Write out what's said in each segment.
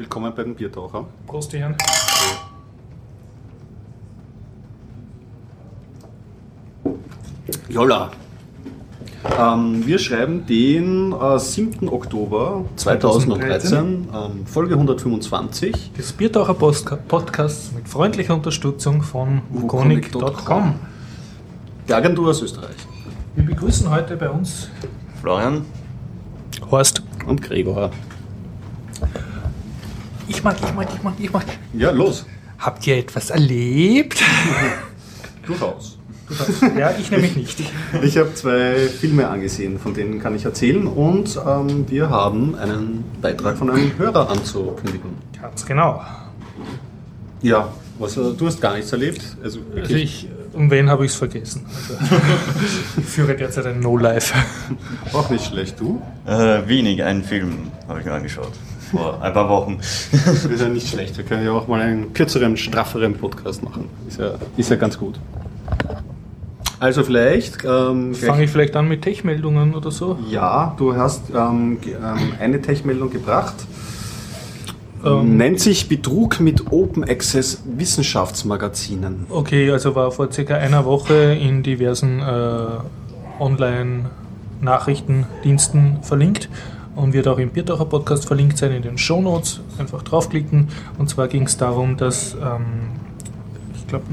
Willkommen bei den Biertaucher. Prost, Herren. Jolla. Ähm, wir schreiben den äh, 7. Oktober 2013, ähm, Folge 125. Das Biertaucher Postka- Podcast mit freundlicher Unterstützung von wukonic.com. Die Agentur aus Österreich. Wir begrüßen heute bei uns Florian, Horst. Und Gregor. Ich mag, ich mag, ich mag, ich mag. Ja, los. Habt ihr etwas erlebt? Durchaus. ja, ich nämlich nicht. Ich habe zwei Filme angesehen, von denen kann ich erzählen. Und ähm, wir haben einen Beitrag von einem Hörer anzukündigen. Ganz genau. Ja, was, äh, du hast gar nichts erlebt. Also, Also wirklich. ich, um wen habe ich es vergessen? Also, ich führe derzeit ein No-Life. auch nicht schlecht, du. äh, wenig, einen Film habe ich mir angeschaut. Vor ein paar Wochen. Das ist ja nicht schlecht. Wir können ja auch mal einen kürzeren, strafferen Podcast machen. Ist ja, ist ja ganz gut. Also vielleicht, ähm, Fange ich vielleicht an mit Tech-Meldungen oder so? ja, du hast ähm, ähm, eine Tech-Meldung gebracht. Ähm, Nennt sich Betrug mit Open Access Wissenschaftsmagazinen. Okay, also war vor circa einer Woche in diversen äh, Online-Nachrichtendiensten verlinkt und wird auch im Biertaucher Podcast verlinkt sein in den Show Notes. Einfach draufklicken. Und zwar ging es darum, dass ähm, ich glaube,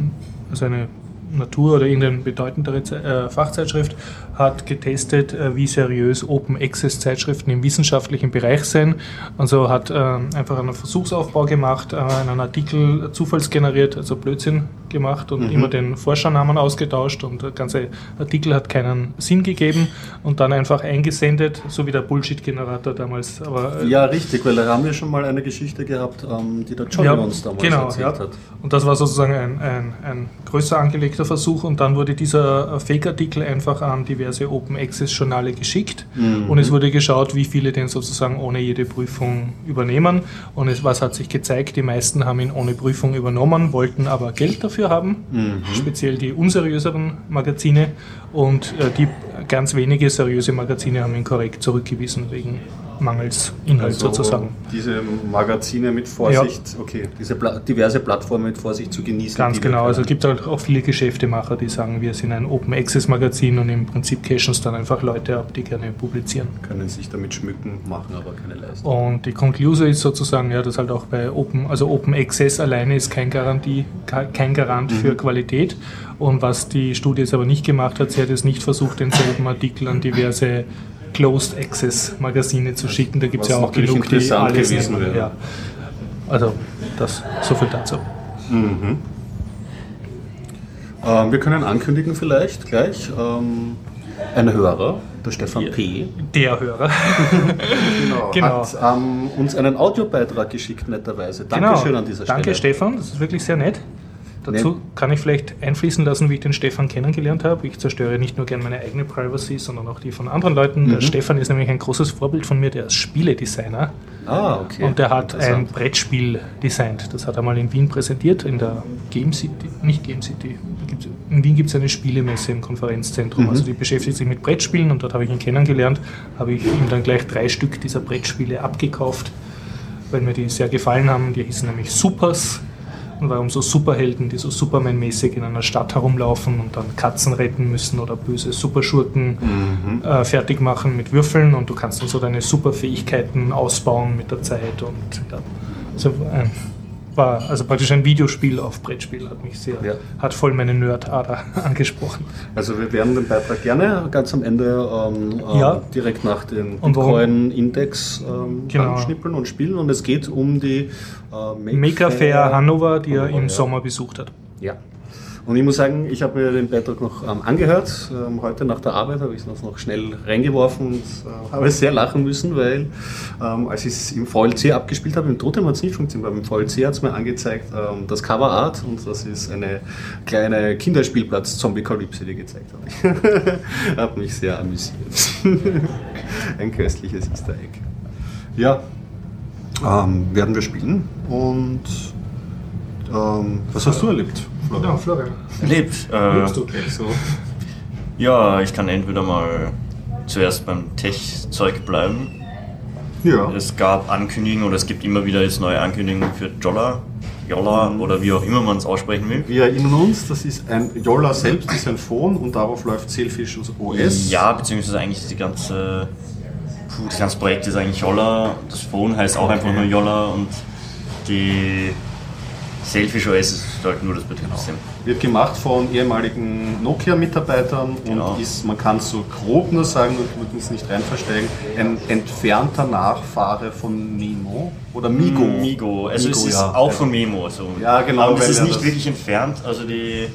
also eine Natur- oder irgendeine bedeutendere äh, Fachzeitschrift hat getestet, äh, wie seriös Open Access Zeitschriften im wissenschaftlichen Bereich sind. Also hat ähm, einfach einen Versuchsaufbau gemacht, äh, einen Artikel zufallsgeneriert, also Blödsinn gemacht und Mhm. immer den Forschernamen ausgetauscht und der ganze Artikel hat keinen Sinn gegeben und dann einfach eingesendet, so wie der Bullshit-Generator damals. Aber äh, Ja, richtig, weil da haben wir schon mal eine Geschichte gehabt, ähm, die der Johnny uns damals genau, erzählt ja. hat. Und das war sozusagen ein, ein, ein größer angelegter Versuch und dann wurde dieser äh, Fake-Artikel einfach an diverse Open-Access-Journale geschickt Mhm. und es wurde geschaut, wie viele den sozusagen ohne jede Prüfung übernehmen und es, was hat sich gezeigt, die meisten haben ihn ohne Prüfung übernommen, wollten aber Geld dafür haben, Mhm. speziell die unseriöseren Magazine und äh, die ganz wenige seriöse Magazine haben ihn korrekt zurückgewiesen wegen Mangels Inhalt Also sozusagen. diese Magazine mit Vorsicht, okay, diese Pla diverse Plattformen mit Vorsicht zu genießen. Ganz genau, also es gibt halt auch viele Geschäftemacher, die sagen, wir sind ein Open Access Magazin und im Prinzip cashen es dann einfach Leute ab, die gerne publizieren. können sich damit schmücken, machen aber keine Leistung. Und die Konklusion ist sozusagen, ja, dass halt auch bei Open, also Open Access alleine ist kein Garantie, ke- kein Garant für Qualität. Und was die Studie jetzt aber nicht gemacht hat, sie hat es nicht versucht, denselben Artikel an diverse Closed Access Magazine zu schicken. Da gibt es ja auch genug, die interessant alles gewesen nehmen. wäre. Ja. Also das so viel dazu. Mhm. Ähm, wir können ankündigen vielleicht gleich. Ähm, ein Hörer, der Stefan P. Der Hörer. Genau, Genau. hat ähm, uns einen Audiobeitrag geschickt, netterweise. Dankeschön an dieser Stelle. Genau. Danke, Stefan, das ist wirklich sehr nett. Dazu Nee. kann ich vielleicht einfließen lassen, wie ich den Stefan kennengelernt habe. Ich zerstöre nicht nur gerne meine eigene Privacy, sondern auch die von anderen Leuten. Mhm. Der Stefan ist nämlich ein großes Vorbild von mir, der ist Spieledesigner Ah, okay. und der hat ein. Brettspiel designt. Das hat er mal in Wien präsentiert, in der Game City, nicht Game City. In Wien gibt es eine Spielemesse im Konferenzzentrum. Mhm. Also die beschäftigt sich mit Brettspielen und dort habe ich ihn kennengelernt. Habe ich ihm dann gleich drei Stück dieser Brettspiele abgekauft, weil mir die sehr gefallen haben. Die hießen nämlich Supers und waren so Superhelden, die so Superman-mäßig in einer Stadt herumlaufen und dann Katzen retten müssen oder böse Superschurken Mhm. äh, fertig machen mit Würfeln und du kannst dann so deine Superfähigkeiten ausbauen mit der Zeit und ja, also, ein, war also praktisch ein Videospiel auf Brettspiel, hat mich sehr, Ja. hat voll meine Nerd-Ader angesprochen. Also wir werden den Beitrag gerne ganz am Ende ähm, ähm, Ja. direkt nach warum- Bitcoin-Index ähm, Genau. anschnippeln und spielen. Und es geht um die äh, Maker Fair Hannover, die er Hannover, im ja. Sommer besucht hat. Ja. Und ich muss sagen, ich habe mir den Beitrag noch ähm, angehört. Ähm, heute nach der Arbeit habe ich es noch schnell reingeworfen und äh, habe sehr lachen müssen, weil ähm, als ich es im VLC abgespielt habe, im Totem hat es nicht funktioniert, aber im VLC hat es mir angezeigt, ähm, das Cover Art und das ist eine kleine Kinderspielplatz-Zombie-Kalypse, die gezeigt habe. hat mich sehr amüsiert. Ein köstliches Easter Egg. Ja, ähm, werden wir spielen und ähm, was hast du erlebt? Florian? Florian. Erlebt. Äh, Lebst du? Okay, so. ja, ich kann entweder mal zuerst beim Tech-Zeug bleiben. Ja. Es gab Ankündigungen oder es gibt immer wieder jetzt neue Ankündigungen für Jolla, Jolla Mhm. oder wie auch immer man es aussprechen will. Wir erinnern uns, das ist ein Yola selbst, ist ein Phone und darauf läuft Sailfish OS. Ja, beziehungsweise eigentlich ist die ganze, das ganze Projekt ist eigentlich Jolla. Das Phone heißt auch einfach nur Jolla und die Selfish OS ist halt nur das Betriebssystem. Wird gemacht von ehemaligen Nokia-Mitarbeitern Genau. und ist, man kann so grob nur sagen, wir müssen es nicht rein versteigen, ein entfernter Nachfahre von Nemo oder Migo. Migo, also Migo, es ist ja. auch von Memo. So. Ja, genau, Aber es ist nicht wirklich entfernt. Also die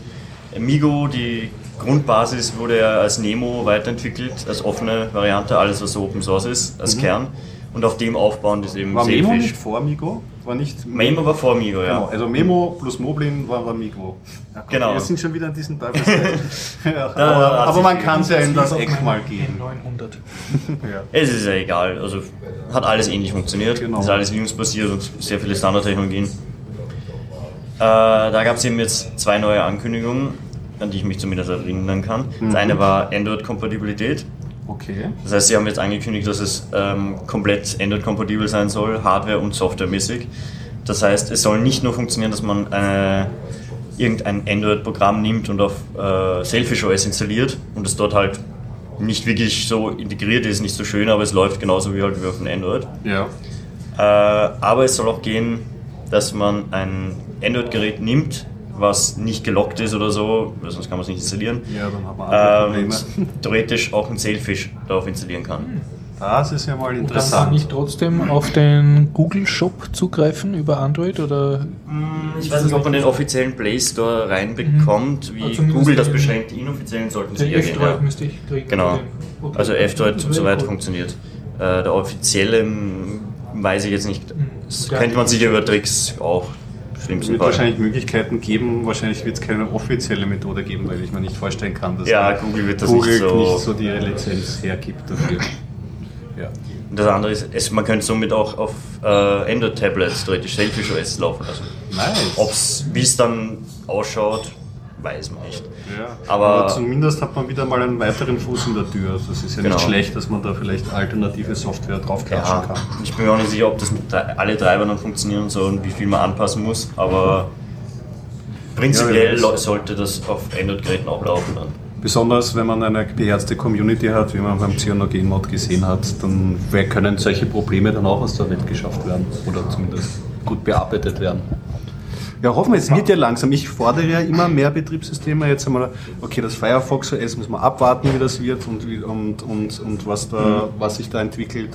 Migo, die Grundbasis wurde ja als Nemo weiterentwickelt, als offene Variante, alles was so Open Source ist, als Kern. Und auf dem aufbauend ist eben Mhm. War Memo Sailfish. nicht vor Migo? War nicht Memo war vor Migo, ja. Genau, also Memo plus Moblin war, war Migo. Ja, Genau. Wir sind schon wieder an diesen Teufelszeiten. ja, aber, aber man kann es ja in das Eck mal geben. N900. Ja. Es ist ja egal, also hat alles ähnlich funktioniert. Genau. Ist alles Linux-basiert und sehr viele Standardtechnologien. Äh, da gab es eben jetzt zwei neue Ankündigungen, an die ich mich zumindest erinnern kann. Mhm. Das eine war Android-Kompatibilität. Okay. Das heißt, sie haben jetzt angekündigt, dass es ähm, komplett Android-kompatibel sein soll, Hardware- und Softwaremäßig. Das heißt, es soll nicht nur funktionieren, dass man eine, irgendein Android-Programm nimmt und auf äh, Selfish OS installiert und es dort halt nicht wirklich so integriert ist, nicht so schön, aber es läuft genauso wie halt wie auf dem Android. Ja. Äh, aber es soll auch gehen, dass man ein Android-Gerät nimmt, was nicht gelockt ist oder so, weil sonst kann man es nicht installieren. Ja, dann wir andere Ähm, Probleme. theoretisch auch ein Sailfish darauf installieren kann. Das ist ja mal Und dann kann interessant. ich trotzdem auf den Google Shop zugreifen über Android oder Ich weiß nicht, ob man den offiziellen Play Store reinbekommt, wie Also Google das beschränkt. Die inoffiziellen sollten sie eher gehen. F-Droid Ja. müsste ich kriegen. Genau. Okay. Also F-Droid und so weiter funktioniert. Äh, der offizielle hm, weiß ich jetzt nicht. Das Ja. könnte man sicher über Tricks auch schlimmsten wird Fall. wahrscheinlich Möglichkeiten geben, wahrscheinlich wird es keine offizielle Methode geben, weil ich mir nicht vorstellen kann, dass Ja, Google wird das Google nicht so- nicht so die Lizenz hergibt dafür. Ja. Und das andere ist, es, man könnte somit auch auf äh, Android-Tablets theoretisch Selfish OS laufen lassen. Nice. Ob's, wie es dann ausschaut, weiß man nicht. ja. aber- Aber, zumindest hat man wieder mal einen weiteren Fuß in der Tür. Also es ist ja Genau. nicht schlecht, dass man da vielleicht alternative Software draufklatschen Ja, kann. ich bin mir auch nicht sicher, ob das alle Treiber dann funktionieren soll und wie viel man anpassen muss, aber prinzipiell Ja, sollte das auf Android-Geräten auch laufen dann. Besonders wenn man eine beherzte Community hat, wie man beim Cyanogen-Mod gesehen hat, dann können solche Probleme dann auch aus der Welt geschafft werden oder zumindest gut bearbeitet werden. Ja, hoffen wir, es wird ja langsam. Ich fordere ja immer mehr Betriebssysteme. Jetzt einmal, okay, das Firefox OS muss man abwarten, wie das wird und, und, und, und was, da, was sich da entwickelt.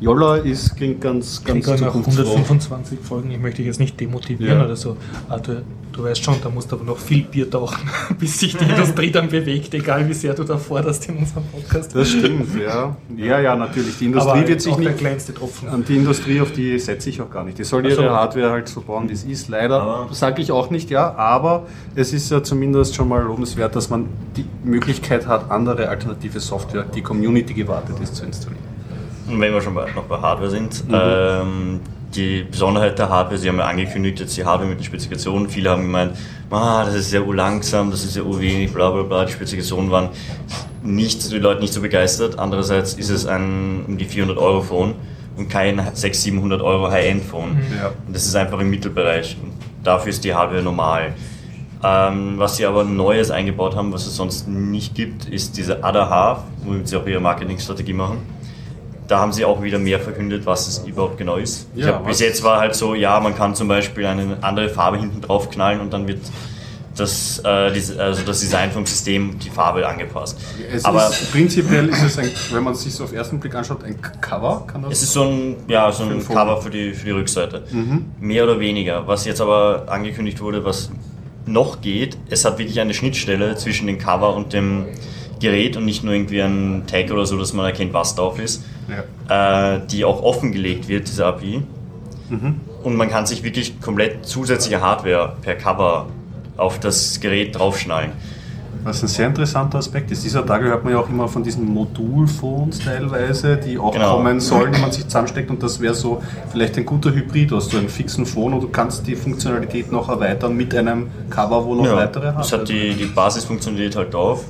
Yolla ist, klingt ganz, ganz Krieger nach zukunftsfroh. 125 Folgen, ich möchte dich jetzt nicht demotivieren Ja. oder so. Aber du, du weißt schon, da musst du aber noch viel Bier tauchen, bis sich die Industrie dann bewegt, egal wie sehr du da forderst in unserem Podcast. Das stimmt, ja. Ja, ja, natürlich. Die Industrie aber wird sich auch der nicht. kleinste Tropfen. An die Industrie, auf die setze ich auch gar nicht. Die soll ihre Ach so. Hardware halt so bauen, wie es ist. Leider sage ich auch nicht ja, aber es ist ja zumindest schon mal lobenswert, dass man die Möglichkeit hat, andere alternative Software, die Community gewartet ist, zu installieren. Und wenn wir schon bei, noch bei Hardware sind, Mhm. ähm, die Besonderheit der Hardware, Sie haben ja angekündigt, jetzt die Hardware mit den Spezifikationen, viele haben gemeint, ah, das ist ja urlangsam, das ist ja urwenig, bla bla bla, die Spezifikationen waren nicht, die Leute nicht so begeistert. Andererseits ist es ein um die 400 Euro Phone und kein 600, 700 Euro High-End Phone. Ja. Und das ist einfach im Mittelbereich. Und dafür ist die Hardware normal. Ähm, was sie aber Neues eingebaut haben, was es sonst nicht gibt, ist diese Other Half, womit sie auch ihre Marketingstrategie machen. Da haben sie auch wieder mehr verkündet, was es überhaupt genau ist. Ja, hab, bis jetzt war halt so, ja, man kann zum Beispiel eine andere Farbe hinten drauf knallen und dann wird das, äh, also das Design vom System die Farbe angepasst. Es aber ist, prinzipiell ist es, ein, wenn man es sich so auf den ersten Blick anschaut, ein Cover. Kann das es ist so ein, ja, so ein Cover für die, für die Rückseite. Mehr oder weniger. Was jetzt aber angekündigt wurde, was noch geht, es hat wirklich eine Schnittstelle zwischen dem Cover und dem Gerät und nicht nur irgendwie ein Tag oder so, dass man erkennt, was drauf ist, ja. äh, die auch offengelegt wird, diese API. Und man kann sich wirklich komplett zusätzliche Hardware per Cover auf das Gerät draufschnallen. Was ein sehr interessanter Aspekt ist. Dieser Tage hört man ja auch immer von diesen Modulphones teilweise, die auch Genau. kommen sollen, die man sich zusammensteckt und das wäre so vielleicht ein guter Hybrid. Du hast so einen fixen Phone und du kannst die Funktionalität noch erweitern mit einem Cover, wo noch Ja, weitere das Hardware hat die, die Basisfunktionalität halt drauf.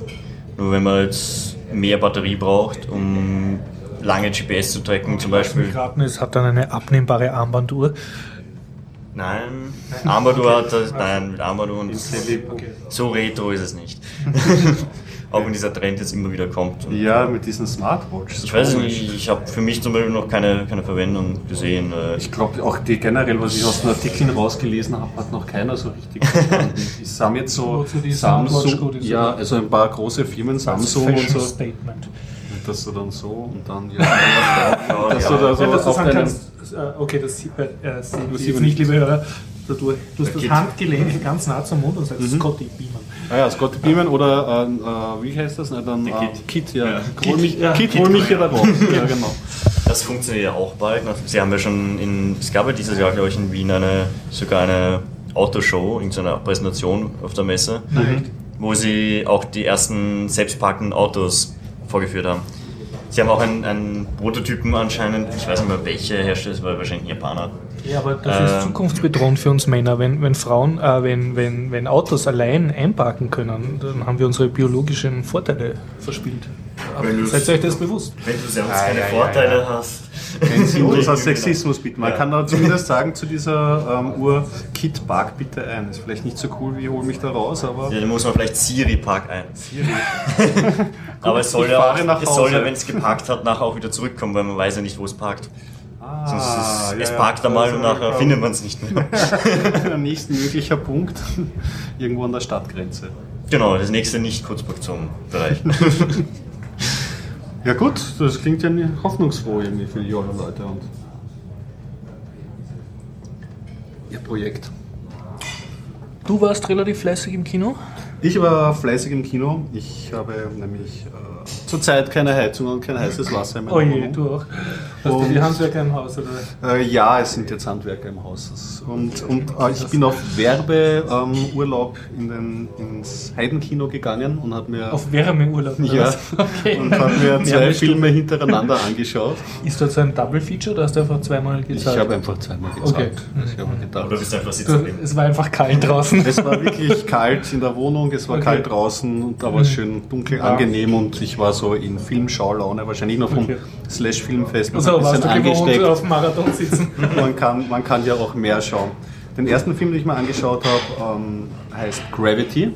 Nur wenn man jetzt mehr Batterie braucht, um lange GPS zu tracken, zum Beispiel. raten, es hat dann eine abnehmbare Armbanduhr. Nein, Armbanduhr hat das, nein, mit Armbanduhr und so retro ist es nicht. Auch wenn dieser Trend jetzt immer wieder kommt. Und Ja, mit diesen Smartwatches. Ich weiß nicht, ich habe für mich zum Beispiel noch keine, keine Verwendung gesehen. äh, Ich glaube auch die generell, was ich aus den Artikeln rausgelesen habe, hat noch keiner so richtig verstanden. Es haben jetzt so die Samsung, ist, ja, also ein paar große Firmen, Samsung und so, Statement. und dass du dann so und dann ja, dass du da so Wenn das auf deinem kannst, äh, okay, das sieht, äh, man nicht, nicht. liebe Hörer, dadurch, du hast das Geht. Handgelenk ganz nah zum Mund und sagst Scotty Beaman. Ah ja, Scotty Beaman oder äh, äh, wie heißt das? Na, dann, äh, Kit. Kit, ja. Ja. Hol mich, Ja. Kit, hol mich hier da raus. ja, genau. Das funktioniert ja auch bald. Sie haben ja schon in, es gab ja dieses Jahr, glaube ich, in Wien eine, sogar eine Autoshow, irgendeine Präsentation auf der Messe, wo sie auch die ersten selbstparkenden Autos vorgeführt haben. Sie haben auch einen, einen Prototypen anscheinend, ich weiß nicht mehr welche Hersteller, es war wahrscheinlich ein Japaner. Ja, aber das ist Ähm. zukunftsbedrohend für uns Männer. Wenn, wenn Frauen, äh, wenn, wenn, wenn Autos allein einparken können, dann haben wir unsere biologischen Vorteile verspielt. Wenn seid ihr euch das bewusst? Wenn du sonst Ah, keine ja, ja, Vorteile ja. hast. Ein sinnloser Sexismus bitte. Man Ja. kann da zumindest sagen zu dieser ähm, Uhr, Kit, park bitte ein. Ist vielleicht nicht so cool wie hol mich da raus, aber Ja, dann muss man vielleicht Siri Park ein. Aber es soll ja, auch, nach es soll ja, wenn es geparkt hat, nachher auch wieder zurückkommen, weil man weiß ja nicht, wo es parkt. ah, Sonst ist, ja, es ja. parkt einmal Also, und nachher findet man es nicht mehr. Der nächste möglicher Punkt irgendwo an der Stadtgrenze. genau, das nächste nicht Kurzparkzone-Bereich. Ja gut, das klingt ja hoffnungsfroh irgendwie für die jungen Leute und ihr Projekt. Du warst relativ fleißig im Kino. Ich war fleißig im Kino. Ich habe nämlich äh, zurzeit keine Heizung und kein heißes Wasser in meiner Oh je, du auch. Hast du die Und- Handwerker im Haus? Oder? Äh, ja, es sind jetzt Handwerker im Haus. Und, und äh, ich bin auf Werbeurlaub in den, ins Heidenkino gegangen und habe mir, Auf Wärmeurlaub? ja? Okay. und hab mir zwei Wärmestunden. Filme hintereinander angeschaut. Ist das so ein Double Feature oder hast du einfach zweimal Ich gezahlt? habe einfach zweimal gezahlt. Okay. Ich habe mir gedacht, Oder bist du einfach Du, sitzen geblieben? es war einfach kalt draußen. Es war wirklich kalt in der Wohnung, es war Okay. kalt draußen und da war es schön dunkel, Ja. angenehm und ich war so in Filmschaulaune, wahrscheinlich noch vom Okay. Slash Filmfest noch Also ein warst bisschen angesteckt. auf Marathon sitzen? Man kann, man kann ja auch mehr schauen. Den ersten Film, den ich mir angeschaut habe, ähm, heißt Gravity.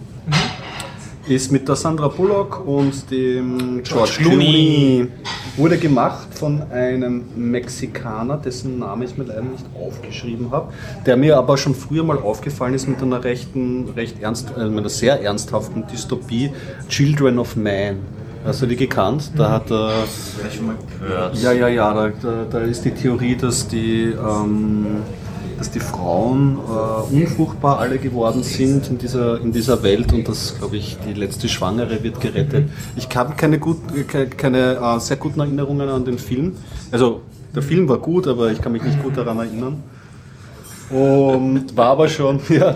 Ist mit der Sandra Bullock und dem George Clooney. Wurde gemacht von einem Mexikaner, dessen Name ich mir leider nicht aufgeschrieben habe, der mir aber schon früher mal aufgefallen ist mit einer rechten, recht ernst, äh, mit einer sehr ernsthaften Dystopie, Children of Man. Hast du die gekannt? Da hat er gehört. ja, ja, ja, da, da, ist die Theorie, dass die, ähm, dass die Frauen äh, unfruchtbar alle geworden sind in dieser, in dieser Welt und dass, glaube ich, die letzte Schwangere wird gerettet. Ich habe keine, gut, keine, äh, sehr guten Erinnerungen an den Film. Also, der Film war gut, aber ich kann mich nicht gut daran erinnern. Und war aber schon, ja,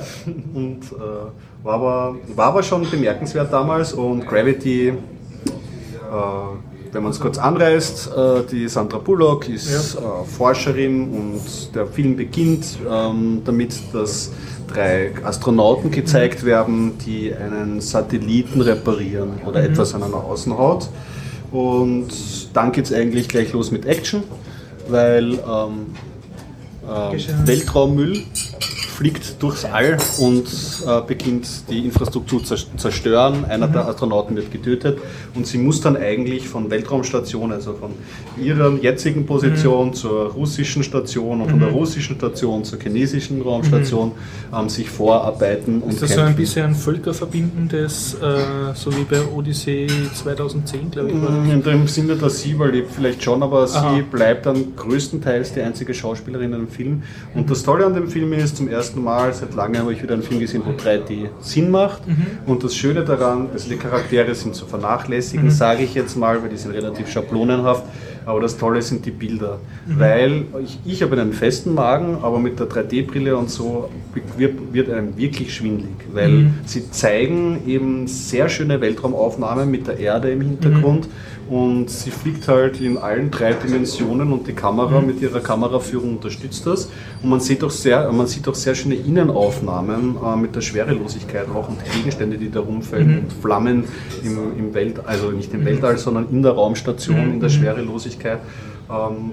und äh, war, aber, war aber schon bemerkenswert damals und Gravity, äh, wenn man es kurz anreißt, äh, die Sandra Bullock ist äh, Forscherin und der Film beginnt ähm, damit, dass drei Astronauten gezeigt werden, die einen Satelliten reparieren oder etwas an einer Außenhaut. Und dann geht es eigentlich gleich los mit Action, weil ähm, äh. Weltraummüll fliegt durchs All und äh, beginnt die Infrastruktur zu zerstören. Einer der Astronauten wird getötet und sie muss dann eigentlich von Weltraumstation, also von ihrer jetzigen Position zur russischen Station und von der russischen Station zur chinesischen Raumstation ähm, sich vorarbeiten Ist das so ein kämpfen. bisschen ein völkerverbindendes, äh, so wie bei Odyssee 2010, glaube ich? das? Mm, In dem Sinne, dass sie überlebt vielleicht schon, aber Aha. sie bleibt dann größtenteils die einzige Schauspielerin in dem Film. Und das Tolle an dem Film ist, zum ersten Mal seit langem habe ich wieder einen Film gesehen, wo 3D Sinn macht. Und das Schöne daran, also die Charaktere sind zu vernachlässigen, sage ich jetzt mal, weil die sind relativ schablonenhaft. Aber das Tolle sind die Bilder, weil ich, ich habe einen festen Magen, aber mit der 3D-Brille und so wird, wird einem wirklich schwindlig, weil sie zeigen eben sehr schöne Weltraumaufnahmen mit der Erde im Hintergrund und sie fliegt halt in allen drei Dimensionen und die Kamera mit ihrer Kameraführung unterstützt das. Und man sieht auch sehr, man sieht auch sehr schöne Innenaufnahmen äh, mit der Schwerelosigkeit auch und Gegenstände, die da rumfallen und Flammen im, im Welt, also nicht im Weltall, sondern in der Raumstation, in der Schwerelosigkeit. Ähm,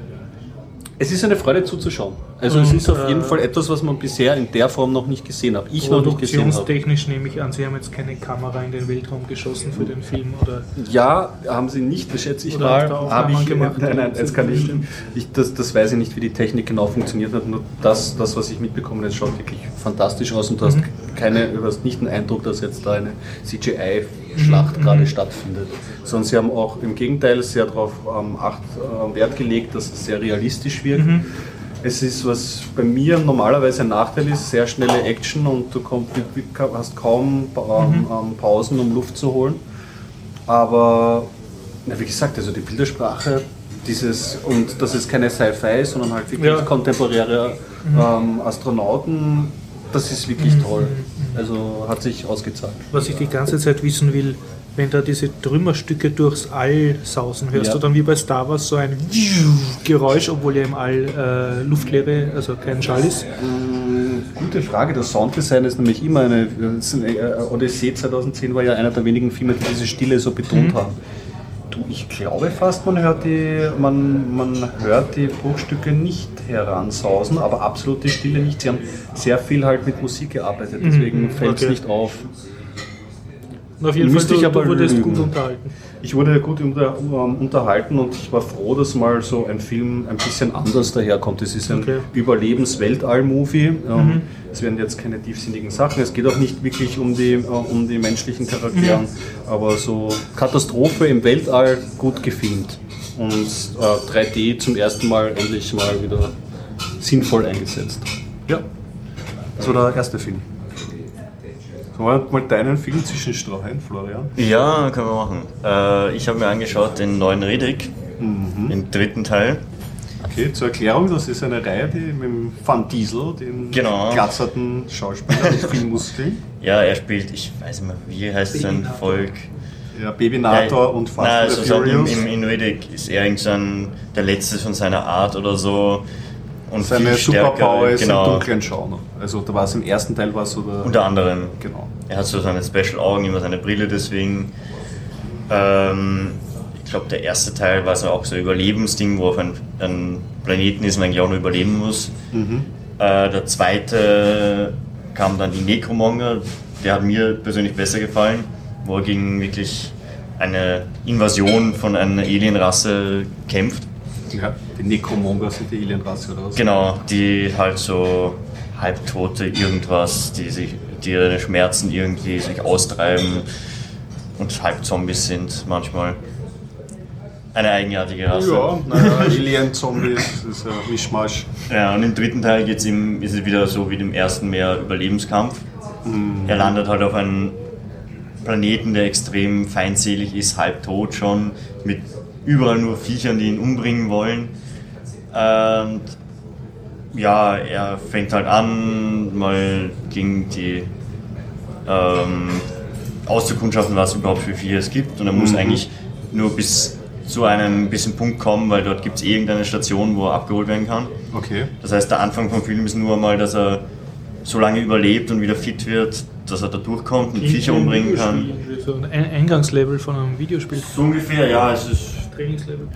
es ist eine Freude zuzuschauen. Also es Und, ist auf jeden äh, Fall etwas, was man bisher in der Form noch nicht gesehen hat. Ich noch nicht gesehen habe. Produktionstechnisch nehme ich an, Sie haben jetzt keine Kamera in den Weltraum geschossen für den Film oder Ja, haben sie nicht, das schätze ich Oder mal. Habe ich gemacht, Nein, nein, das kann ich, ich das, das weiß ich nicht, wie die Technik genau funktioniert hat. Nur das, das was ich mitbekommen habe, schaut wirklich fantastisch aus und du hast keine, du hast nicht den Eindruck, dass jetzt da eine CGI-Schlacht gerade stattfindet. Sondern sie haben auch im Gegenteil sehr darauf ähm, Acht, äh, Wert gelegt, dass es sehr realistisch wirkt. Es ist, was bei mir normalerweise ein Nachteil ist, sehr schnelle Action und du komm, hast kaum ähm, ähm, Pausen, um Luft zu holen. Aber na, wie gesagt, also die Bildersprache, dieses und dass es keine Sci-Fi ist, sondern halt wirklich Ja. kontemporäre ähm, Astronauten, das ist wirklich toll. Also hat sich ausgezahlt. was ich die ganze Zeit wissen will, wenn da diese Trümmerstücke durchs All sausen, hörst Ja. du dann wie bei Star Wars so ein Geräusch, obwohl ja im All äh, Luftleere, also kein Schall ist? Gute Frage. Das Sounddesign ist nämlich immer eine. äh, Odyssee 2010 war ja einer der wenigen Filme, die diese Stille so betont haben. Du, ich glaube fast, man hört die, man, man hört die Bruchstücke nicht heransausen, aber absolute Stille nicht. Sie haben sehr viel halt mit Musik gearbeitet, deswegen fällt es okay. nicht auf. Und auf jeden Müsste Fall, ich du, aber du wurdest lügen. gut unterhalten. Ich wurde gut unter, um, unterhalten und ich war froh, dass mal so ein Film ein bisschen anders daherkommt. Es ist ein Okay. Überlebens-Weltall-Movie. Ähm, Es werden jetzt keine tiefsinnigen Sachen. Es geht auch nicht wirklich um die, äh, um die menschlichen Charakteren, aber so Katastrophe im Weltall gut gefilmt. Und äh, 3D zum ersten Mal endlich mal wieder sinnvoll eingesetzt. Ja, das war der erste Film. Sollen wir mal deinen Film zwischenstreuen, Florian? Ja, können wir machen. Äh, ich habe mir angeschaut den neuen Riddick, den dritten Teil. Okay, zur Erklärung, das ist eine Reihe, die mit dem Van Diesel, dem Genau. glatzerten Schauspieler mit vielen Muskeln, Ja, er spielt, ich weiß nicht mehr, wie heißt sein. Volk? ja, Babynator und Fast Nein, also the so im, Furious. im, in Riddick ist er irgend so ein, der letzte von seiner Art oder so. Und Seine Superpower ist genau, im dunklen Schauen. Also da war es im ersten Teil war so der... Unter anderem. Genau. Er hat so seine Special Augen, immer seine Brille deswegen. Ähm, ich glaube, der erste Teil war so auch so ein Überlebensding, wo auf einem ein Planeten ist und eigentlich auch nur überleben muss. Äh, der zweite kam dann die Necromonger, der hat mir persönlich besser gefallen, wo er gegen wirklich eine Invasion von einer Alienrasse kämpft. Ja, die Necromonger sind die Alienrasse oder was? Genau, die halt so halbtote irgendwas, die sich, die ihre Schmerzen irgendwie sich austreiben und halb Zombies sind manchmal. Eine eigenartige Rasse. Ja, naja, Alien, Zombies, das ist ja Mischmasch. Ja, und im dritten Teil geht's ihm, ist es wieder so wie im ersten mehr Überlebenskampf. Er landet halt auf einem Planeten, der extrem feindselig ist, halbtot schon, mit überall nur Viechern, die ihn umbringen wollen. Und ja, er fängt halt an, mal gegen die ähm, auszukundschaften, was überhaupt für Viecher es gibt. Und er muss eigentlich nur bis zu einem bisschen Punkt kommen, weil dort gibt es irgendeine Station, wo er abgeholt werden kann. Okay. Das heißt, der Anfang vom Film ist nur mal, dass er so lange überlebt und wieder fit wird, dass er da durchkommt und Viecher umbringen kann. So ein Ein- Eingangslevel von einem Videospiel. So ungefähr, ja, es ist Trainingslevel.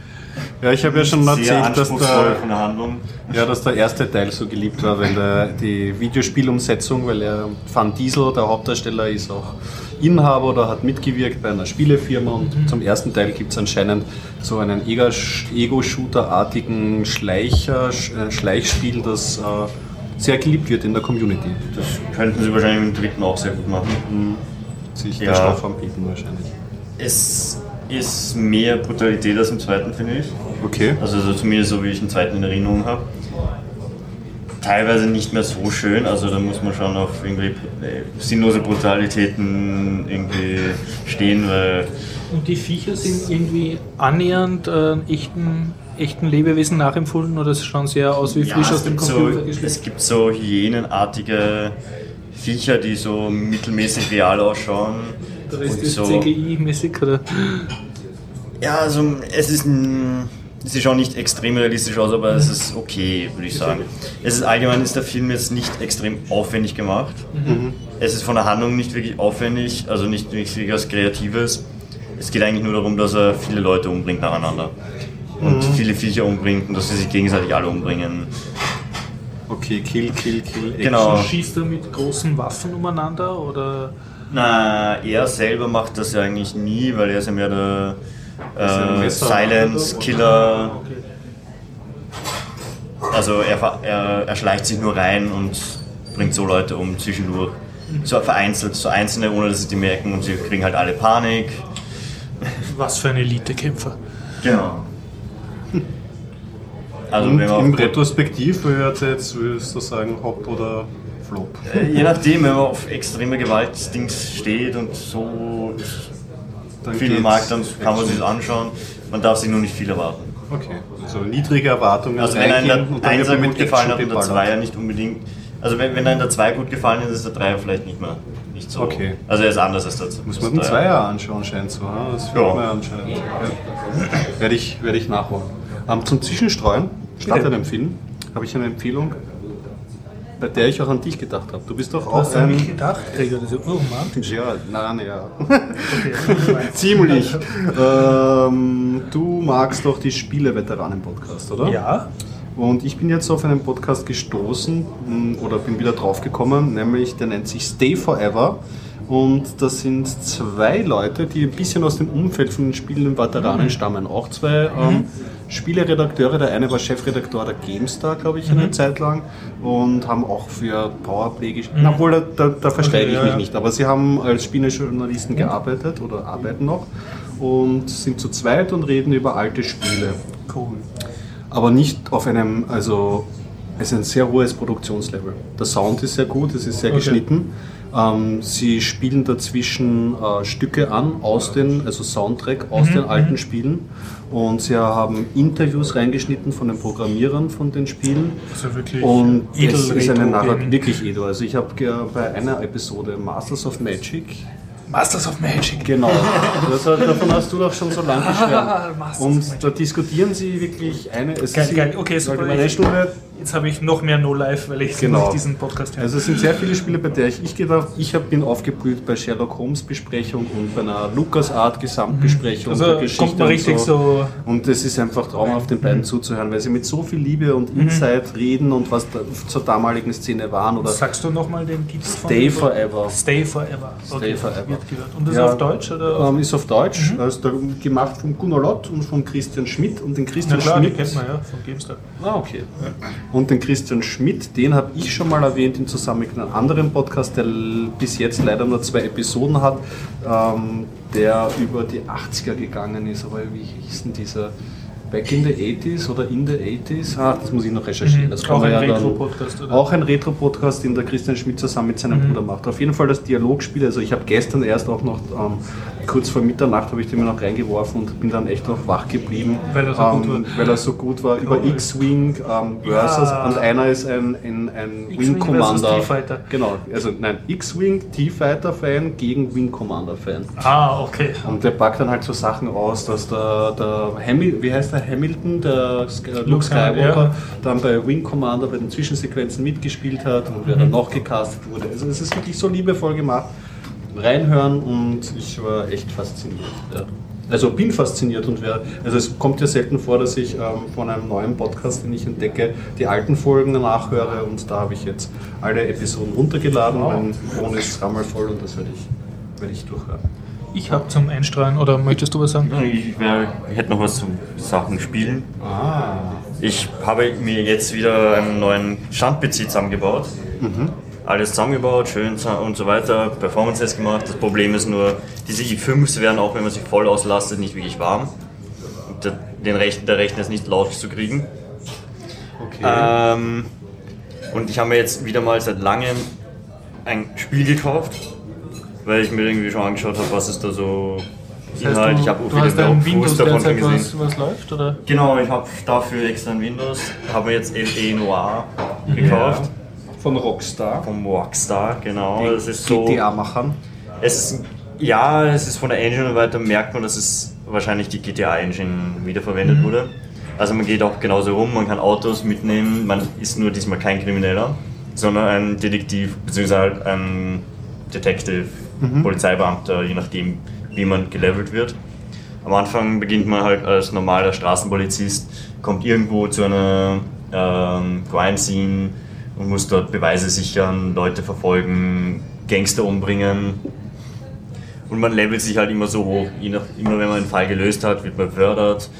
Ja, ich habe ja schon erzählt, dass der, von der Handlung. ja, dass der erste Teil so geliebt war, weil der, die Videospielumsetzung, weil er Van Diesel, der Hauptdarsteller, ist auch Inhaber oder hat mitgewirkt bei einer Spielefirma und zum ersten Teil gibt es anscheinend so einen Ego- Ego-Shooter-artigen Schleicher, äh, Schleichspiel, das äh, sehr geliebt wird in der Community. Das könnten sie wahrscheinlich im dritten auch sehr gut machen. Sich Ja. der Stoff anbieten wahrscheinlich. Es ist mehr Brutalität als im zweiten, finde ich. Okay. Also so zumindest so, wie ich den zweiten in Erinnerung habe. Teilweise nicht mehr so schön, also da muss man schon auf irgendwie äh, sinnlose Brutalitäten irgendwie stehen, weil Und die Viecher sind irgendwie annähernd äh, echten, echten Lebewesen nachempfunden oder es schauen sehr aus wie frisch Ja, aus dem gibt, so, Computer es gibt so hyänenartige Viecher, die so mittelmäßig real ausschauen. Der Rest und ist so. CGI-mäßig oder? Ja, also es ist ein. Es sieht schon nicht extrem realistisch aus, aber es ist okay, würde ich sagen. Es ist allgemein ist der Film jetzt nicht extrem aufwendig gemacht. Es ist von der Handlung nicht wirklich aufwendig, also nicht wirklich was Kreatives. Es geht eigentlich nur darum, dass er viele Leute umbringt nacheinander. Und viele Viecher umbringt und dass sie sich gegenseitig alle umbringen. Okay, Kill, Kill, Kill. Action. Genau. Schießt er mit großen Waffen umeinander oder Na, er selber macht das ja eigentlich nie, weil er ist ja mehr der er äh, Silence-Killer. okay. Also er, er, er schleicht sich nur rein und bringt so Leute um zwischendurch. So vereinzelt, so einzelne, ohne dass sie die merken und sie kriegen halt alle Panik. was für ein Elite-Kämpfer? Genau. Also Und wenn man im Retrospektiv wird jetzt, würdest du sagen, Hop oder Flop? äh, je nachdem, wenn man auf extreme Gewaltdings steht und so Dann viel mag, dann kann man sich das anschauen. Man darf sich nur nicht viel erwarten. Okay, also niedrige Erwartungen. Also wenn einem der Einser gut gefallen hat und der. Zweier nicht unbedingt. Also wenn, wenn einem der Zwei gut gefallen ist, ist der Dreier vielleicht nicht mehr nicht so. Okay. Also er ist anders als der Muss man den Zweier anschauen, scheint so. Das Ja. mir anscheinend. Ja. Werde, ich, werde ich nachholen. Ähm, zum Zwischenstreuen, statt einem Film, habe ich eine Empfehlung, bei der ich auch an dich gedacht habe. Du bist doch auch ein... gedacht, Gregor? Das ist ja nein, ja. Okay. Ziemlich. ähm, du magst doch die Spiele-Veteranen-Podcast, oder? ja, Und ich bin jetzt auf einen Podcast gestoßen mh, oder bin wieder drauf gekommen, nämlich der nennt sich Stay Forever. Und das sind zwei Leute, die ein bisschen aus dem Umfeld von den spielenden Veteranen stammen. Auch zwei ähm, Spieleredakteure. Der eine war Chefredakteur der GameStar, glaube ich, eine Zeit lang. Und haben auch für Powerplay gespielt. Obwohl, da, da, da versteige ich mich nicht. Aber sie haben als Spielejournalisten gearbeitet oder arbeiten noch. Und sind zu zweit und reden über alte Spiele cool. aber nicht auf einem, also es ist ein sehr hohes Produktionslevel. Der Sound ist sehr gut, es ist sehr Okay. geschnitten. Ähm, sie spielen dazwischen äh, Stücke an aus den, also Soundtrack aus den alten Spielen und sie haben Interviews reingeschnitten von den Programmierern von den Spielen. Also wirklich Und es ist eine Narrative, wirklich edel. Also ich habe ge- bei einer Episode Masters of Magic Masters of Magic. Genau. Das, davon hast du doch schon so lange geschwärmt. Und da diskutieren sie wirklich eine. Es Geil, ist geil. Okay, super. Eine Stunde. Jetzt habe ich noch mehr No-Life, weil ich Genau. diesen Podcast höre. Also es sind sehr viele Spiele, bei der ich, ich gedacht, ich hab, bin aufgeblüht bei Sherlock Holmes Besprechung und bei einer LucasArt Gesamtbesprechung Also der Geschichte kommt man und richtig so- Und es ist einfach traumhaft, den beiden zuzuhören, weil sie mit so viel Liebe und Mhm. Insight reden und was da, zur damaligen Szene waren oder Sagst du nochmal den Titel von Stay dem? Forever. Stay Forever. Stay Forever. Wird gehört. Und das Ja, ist auf Deutsch? Oder? Ähm, ist auf Deutsch, Mhm. also da, gemacht von Gunnar Lott und von Christian Schmidt und den Na Christian klar, die Schmidt. kennt man ja von GameStar. Ah, okay. Und den Christian Schmidt, den habe ich schon mal erwähnt im Zusammenhang mit einem anderen Podcast, der bis jetzt leider nur zwei Episoden hat, ähm, der über die 80er gegangen ist. Aber wie hieß denn dieser? Back in the 80s oder in the 80s? Ah, das muss ich noch recherchieren. Mhm. Das Auch ein ja dann- Retro-Podcast? Auch ein Retro-Podcast, den der Christian Schmidt zusammen mit seinem Mhm. Bruder macht. Auf jeden Fall das Dialogspiel. Also ich habe gestern erst auch noch, ähm, kurz vor Mitternacht habe ich den mir noch reingeworfen und bin dann echt noch wach geblieben. Weil er so ähm, gut war. Weil er so gut war. Über Cool. X-Wing ähm, versus Ja. und einer ist ein, ein, ein Wing Commander. T-Fighter. Genau, also nein, X-Wing T-Fighter-Fan gegen Wing Commander-Fan. Ah, okay. Und der packt dann halt so Sachen aus, dass der, der Hamil wie heißt der Hamilton, der Luke Skywalker, ja. dann bei Wing Commander bei den Zwischensequenzen mitgespielt hat und wer dann noch gecastet wurde. Also es ist wirklich so liebevoll gemacht. Reinhören und ich war echt fasziniert. Ja. Also bin fasziniert und wer, also es kommt ja selten vor, dass ich ähm, von einem neuen Podcast, den ich entdecke, die alten Folgen nachhöre und da habe ich jetzt alle Episoden runtergeladen. Mein Phone ist rammelvoll und das werde ich, werde ich durchhören. Ich habe zum Einstreuen, oder möchtest du was sagen? Ich, wär, ich hätte noch was zu Sachen spielen. Ah. Ich habe mir jetzt wieder einen neuen Stand-PC zusammengebaut. Alles zusammengebaut, schön und so weiter, Performance-Test gemacht. Das Problem ist nur, diese i5s werden auch, wenn man sie voll auslastet, nicht wirklich warm. Und der, den Rechner, der Rechner ist nicht laut zu kriegen. Okay. Ähm, und ich habe mir jetzt wieder mal seit langem ein Spiel gekauft, weil ich mir irgendwie schon angeschaut habe, was ist da so Inhalt. du, ich habe du hast ein Windows davon schon gesehen. was, was läuft, oder? Genau, ich habe dafür extra ein Windows, habe mir jetzt LE Noir gekauft. Von Rockstar. Vom Rockstar, genau. Das ist so. GTA-Machern. Es ist Ja, es ist von der Engine und weiter, merkt man, dass es wahrscheinlich die GTA-Engine wiederverwendet wurde. Also man geht auch genauso rum, man kann Autos mitnehmen, man ist nur diesmal kein Krimineller, sondern ein Detektiv, beziehungsweise ein Detective, Polizeibeamter, je nachdem, wie man gelevelt wird. Am Anfang beginnt man halt als normaler Straßenpolizist, kommt irgendwo zu einer ähm, Crime Und muss dort Beweise sichern, Leute verfolgen, Gangster umbringen. Und man levelt sich halt immer so hoch. Je nach, immer wenn man einen Fall gelöst hat, wird man befördert,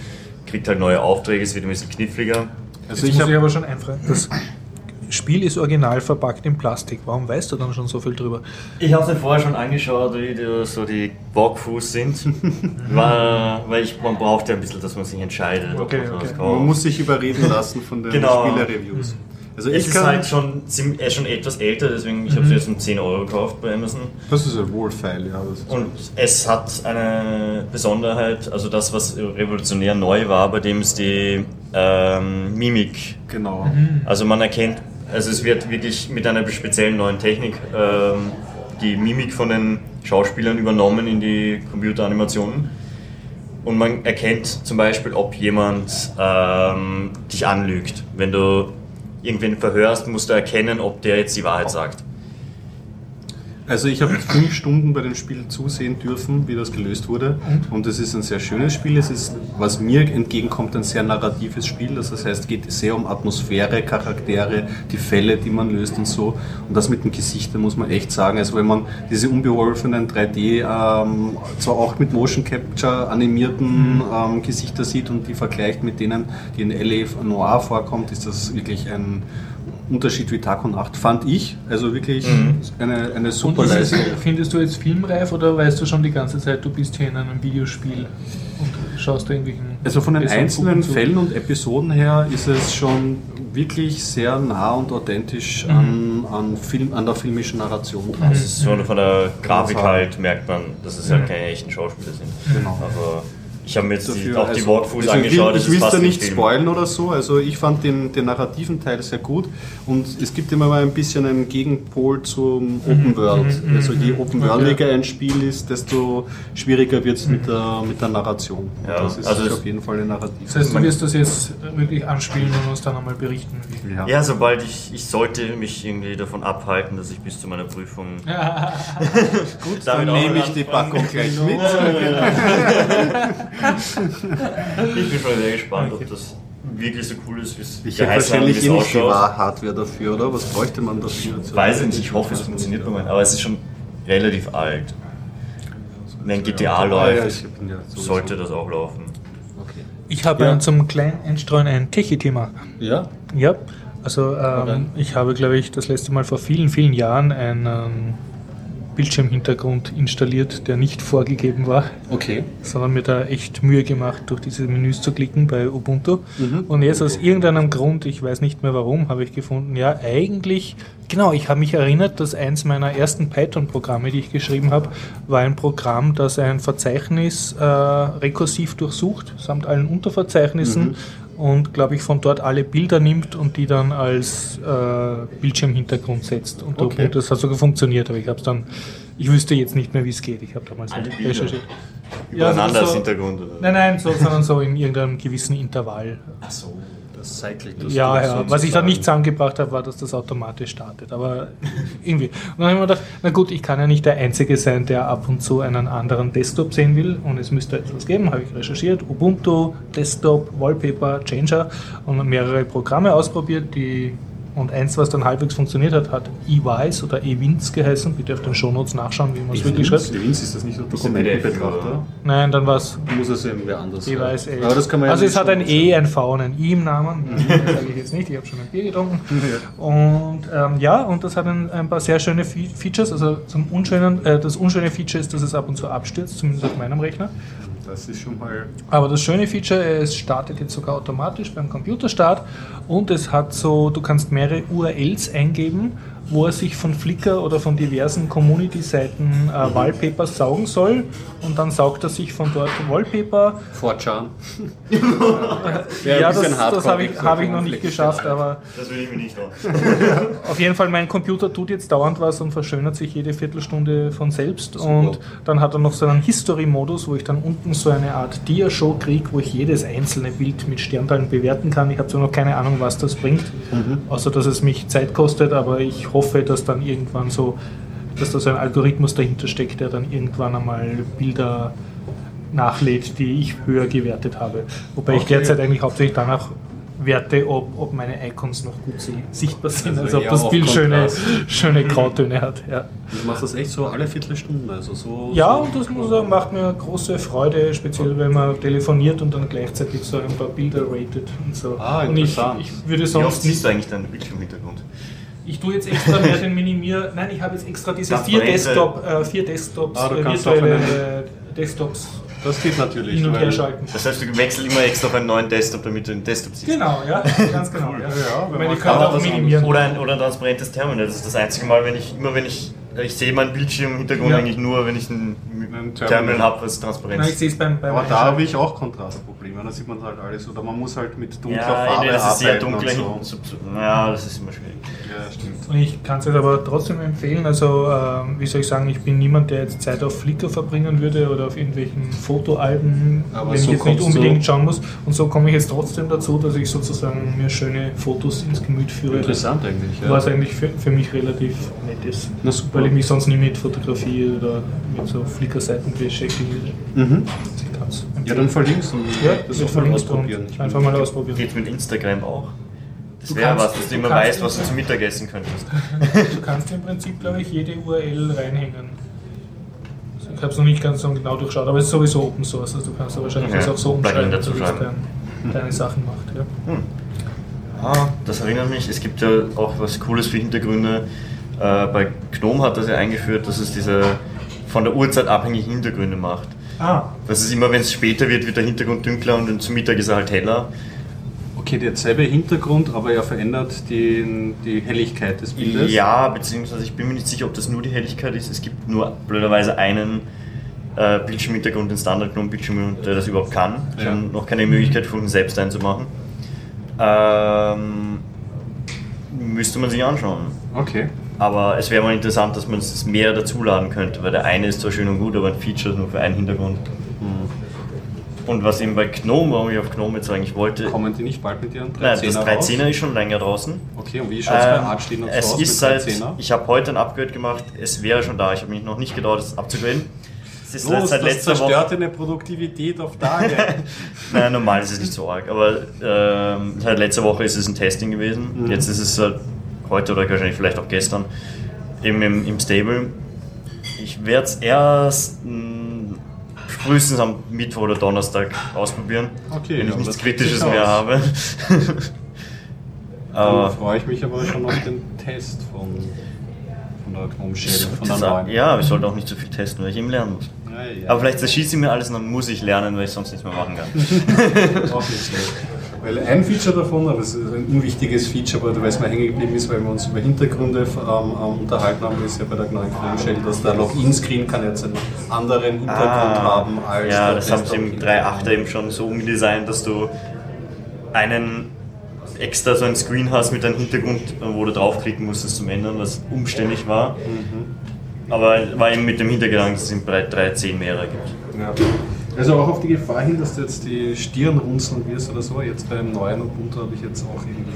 kriegt halt neue Aufträge, es wird ein bisschen kniffliger. Also Jetzt ich habe aber schon einfragen. Das Spiel ist original verpackt in Plastik. Warum weißt du dann schon so viel drüber? Ich habe mir vorher schon angeschaut, wie die, so die Walkthroughs sind. War, weil ich, man braucht ja ein bisschen, dass man sich entscheidet, Okay, ob man okay. man muss sich überreden lassen von den Genau. Spielerreviews. Also es ich ist kann, halt schon, ziem- er ist schon etwas älter, deswegen ich habe es jetzt um 10 Euro gekauft bei Amazon. das ist ein wohlfeil, ja. Und es hat eine Besonderheit, also das, was revolutionär neu war, bei dem ist die ähm, Mimik. genau. Also man erkennt, also es wird wirklich mit einer speziellen neuen Technik ähm, die Mimik von den Schauspielern übernommen in die Computeranimationen. Und man erkennt zum Beispiel, ob jemand ähm, dich anlügt. Wenn du irgendwen verhörst, musst du erkennen, ob der jetzt die Wahrheit sagt. Also ich habe fünf Stunden bei dem Spiel zusehen dürfen, wie das gelöst wurde. Und es ist ein sehr schönes Spiel. Es ist, was mir entgegenkommt, ein sehr narratives Spiel. Das heißt, es geht sehr um Atmosphäre, Charaktere, die Fälle, die man löst und so. Und das mit den Gesichtern muss man echt sagen. Also wenn man diese unbeholfenen 3D, ähm, zwar auch mit Motion Capture animierten ähm, Gesichter sieht und die vergleicht mit denen, die in LA Noir vorkommt, ist das wirklich ein Unterschied wie Tag und Nacht, fand ich. Also wirklich eine, eine Und super es, Leistung. findest du jetzt filmreif oder weißt du schon die ganze Zeit, du bist hier in einem Videospiel und schaust da irgendwelchen. Also von den einzelnen? Fällen und Episoden her ist es schon wirklich sehr nah und authentisch Mhm. an, an, Film, an der filmischen Narration dran. Das ist so von der Grafik sagen. halt, merkt man, dass es halt keine echten Schauspieler sind. Genau. Aber ich habe mir jetzt die, Dafür, auch die also- Walkthroughs also angeschaut. Ich es will da nicht Film. spoilen oder so. Also ich fand den, den narrativen Teil sehr gut und es gibt immer mal ein bisschen einen Gegenpol zum Open World. mhm, Also je mhm. Open Worldiger ein Spiel ist, desto schwieriger wird es mit, der, mit der Narration. Ja, das ist also auf jeden Fall ein Narrativ. Das heißt, du wirst das jetzt wirklich anspielen und uns dann einmal berichten. Wie. ja. Ja, sobald ich, ich sollte mich irgendwie davon abhalten, dass ich bis zu meiner Prüfung Gut, damit dann auch nehme ich die. Packung gleich mit. Ich bin schon sehr gespannt, ob das wirklich so cool ist, wie es Ich hätte wahrscheinlich eh es nicht die. Hardware dafür, oder? Was bräuchte man dafür? Ich weiß nicht, ich hoffe, es funktioniert bei meinem, aber es ist schon relativ alt. Wenn GTA ja, läuft, sollte das auch laufen. Okay. Ich habe Ja. zum kleinen Einstreuen ein Techie-Thema. Ja? Ja, also ähm, ich habe, glaube ich, das letzte Mal vor vielen, vielen Jahren einen Bildschirmhintergrund installiert, der nicht vorgegeben war, Okay. sondern mir da echt Mühe gemacht, durch diese Menüs zu klicken bei Ubuntu. Mhm. Und jetzt aus irgendeinem Grund, ich weiß nicht mehr warum, habe ich gefunden, ja, eigentlich, genau, ich habe mich erinnert, dass eins meiner ersten Python-Programme, die ich geschrieben habe, war ein Programm, das ein Verzeichnis äh, rekursiv durchsucht, samt allen Unterverzeichnissen und, glaube ich, von dort alle Bilder nimmt und die dann als äh, Bildschirmhintergrund setzt. Und Okay. Das hat sogar funktioniert, aber ich habe es dann, ich wüsste jetzt nicht mehr, wie es geht. Ich habe damals Alle recherchiert. Übereinander so- als Hintergrund. Oder? Nein, nein, so, sondern so in irgendeinem gewissen Intervall. Ach so. Das cycelt das Ja, ja. Was ich dann nicht zusammengebracht habe, war, dass das automatisch startet. Aber irgendwie. Und dann habe ich mir gedacht, na gut, ich kann ja nicht der Einzige sein, der ab und zu einen anderen Desktop sehen will. Und es müsste etwas geben, habe ich recherchiert. Ubuntu, Desktop, Wallpaper, Changer und mehrere Programme ausprobiert, die und eins, was dann halbwegs funktioniert hat, hat eWise oder eWins geheißen. Bitte auf den Shownotes nachschauen, wie man es wirklich schreibt. Evins ist das nicht der Ist ein PDF, Dokumentenbetrachter? Nein, dann war es Muss es eben wer anders eWise. sein. eh. Aber das kann man ja also es hat ein. E, ein V und ein I im Namen. Das sage ich jetzt nicht, ich habe schon ein Bier getrunken. Und ähm, ja, und das hat ein, ein paar sehr schöne Fe Features. Also zum unschönen, äh, das unschöne Feature ist, dass es ab und zu abstürzt, zumindest auf meinem Rechner. Das ist schon mal. Aber das schöne Feature, es startet jetzt sogar automatisch beim Computerstart und es hat so, du kannst mehrere URLs eingeben wo er sich von Flickr oder von diversen Community-Seiten äh, Wallpaper saugen soll und dann saugt er sich von dort Wallpaper. Fortran. ja, das, das habe ich, hab ich noch nicht geschafft, aber. Das will ich mir nicht auf jeden Fall, mein Computer tut jetzt dauernd was und verschönert sich jede Viertelstunde von selbst. Super. Und dann hat er noch so einen History-Modus, wo ich dann unten so eine Art Dia-Show kriege, wo ich jedes einzelne Bild mit Sternteilen bewerten kann. Ich habe zwar noch keine Ahnung, was das bringt, außer dass es mich Zeit kostet, aber ich hoffe, dass dann irgendwann so, dass da so ein Algorithmus dahinter steckt, der dann irgendwann einmal Bilder nachlädt, die ich höher gewertet habe. Wobei ich Okay. derzeit eigentlich hauptsächlich danach werte, ob, ob meine Icons noch gut sichtbar sind, Also also, ob das Bild schöne, schöne Grautöne hat. Ja. Du machst das echt so alle Viertelstunden, also so. Ja, so und das muss ich sagen, macht mir große Freude, speziell wenn man telefoniert und dann gleichzeitig so ein paar Bilder ratet und so. Ah, und ich, interessant. ich würde Wie oft sonst siehst du eigentlich deinen Bildschirmhintergrund? Ich tue jetzt extra mehr den Minimier. Nein, ich habe jetzt extra diese vier, Transparente. Desktop, äh, vier Desktops, Ah, du äh, kannst virtuelle äh, Desktops Das geht natürlich. hin und her schalten. Das heißt, du wechselst immer extra auf einen neuen Desktop, damit du den Desktop siehst. Genau, ja, ganz genau. Ja. Ja, Ich wenn meine, ich kann auch das minimieren. Oder ein, oder ein transparentes Terminal. Das ist das einzige Mal, wenn ich immer wenn ich ich sehe meinen Bildschirmhintergrund Ja. eigentlich nur, wenn ich ein Ein Terminal, Terminal. habe, was transparent ich ist. beim, beim Aber da habe ich auch Kontrastprobleme, da sieht man halt alles. Oder man muss halt mit dunkler Ja, Farbe nee, das ist sehr dunkel so. Ja, das ist immer schwierig. Ja, stimmt. Und ich kann es jetzt aber trotzdem empfehlen. Also, ähm, wie soll ich sagen, ich bin niemand, der jetzt Zeit auf Flickr verbringen würde oder auf irgendwelchen Fotoalben, Aber wenn so ich jetzt nicht unbedingt schauen muss. Und so komme ich jetzt trotzdem dazu, dass ich sozusagen mir schöne Fotos ins Gemüt führe. Interessant eigentlich. Ja. Was eigentlich für, für mich relativ nett ist. Na super. Ich mich sonst nie mit Fotografie oder mit so Flickr-Seiten beschäftige. Mhm. Ja, dann verlinkst du ja, das auch mal ausprobieren. und Einfach mal ausprobieren. Geht mit Instagram auch? Das Du wäre kannst- was, dass du du immer weißt, was du zum Mittagessen könntest. Du kannst im Prinzip, glaube ich, jede URL reinhängen. Also ich habe es noch nicht ganz so genau durchschaut, aber es ist sowieso Open Source, also du kannst da wahrscheinlich Ja, das auch so umschreiben, dass dazu es dein, deine Sachen macht. Ja. Ah, das erinnert mich, es gibt ja auch was Cooles für Hintergründe. Äh, bei GNOME hat das ja eingeführt, dass es diese von der Uhrzeit abhängigen Hintergründe macht. Ah, Das ist immer, wenn es später wird, wird der Hintergrund dunkler und dann zum Mittag ist er halt heller. Okay, derselbe Hintergrund, aber er verändert die, die Helligkeit des Bildes. Ja, beziehungsweise ich bin mir nicht sicher, ob das nur die Helligkeit ist. Es gibt nur blöderweise einen äh, Bildschirmhintergrund, den standard gnome bildschirm der das überhaupt kann. Ich Ja. habe noch keine Möglichkeit gefunden, selbst einzumachen. Ähm, müsste man sich anschauen. Okay. Aber es wäre mal interessant, dass man es mehr dazuladen könnte, weil der eine ist zwar schön und gut, aber ein Feature ist nur für einen Hintergrund. Und was eben bei GNOME, warum ich auf GNOME jetzt eigentlich wollte, Kommen die nicht bald mit ihren 13er nein, das raus? 13er ist schon länger draußen. Okay, und wie schaut es bei Ähm, Archstehen und so es ist seit, 13er? ich habe heute ein Upgrade gemacht, es wäre schon da, ich habe mich noch nicht getraut, es abzugraden. Es ist Los, seit das zerstört Woche. deine Produktivität auf Tage. Nein, normal ist es nicht so arg, aber ähm, seit letzter Woche ist es ein Testing gewesen. Mhm. Jetzt ist es äh, heute oder wahrscheinlich vielleicht auch gestern eben im, im Stable. Ich werde es erst mh, frühestens am Mittwoch oder Donnerstag ausprobieren, Okay, wenn ich ja, nichts Kritisches mehr habe. Dann aber freue ich mich aber schon auf den Test von, von der Gnome Shell, von der das, neuen. ja, ich sollte auch nicht so viel testen, weil ich eben lernen muss. Ja, ja. Aber vielleicht zerschieße ich mir alles und dann muss ich lernen, weil ich sonst nichts mehr machen kann. Auch nicht schlecht. Weil ein Feature davon, aber es ist ein unwichtiges Feature, aber weil es mal hängen geblieben ist, weil wir uns über Hintergründe ähm, unterhalten haben, ist ja bei der neuen Shell, dass der Login-Screen kann jetzt einen anderen Hintergrund haben als Ah, ja, das haben sie im Desktop-Hintergrund. 3.8er eben schon so umdesignt, dass du einen extra so ein Screen hast mit einem Hintergrund, wo du draufklicken musstest zum Ändern, was umständlich war. Mhm. Aber war eben mit dem Hintergedanken, dass es im 3.10 mehrere gibt. Ja. Also auch auf die Gefahr hin, dass du jetzt die Stirn runzeln wirst oder so. Jetzt beim neuen Ubuntu habe ich jetzt auch irgendwie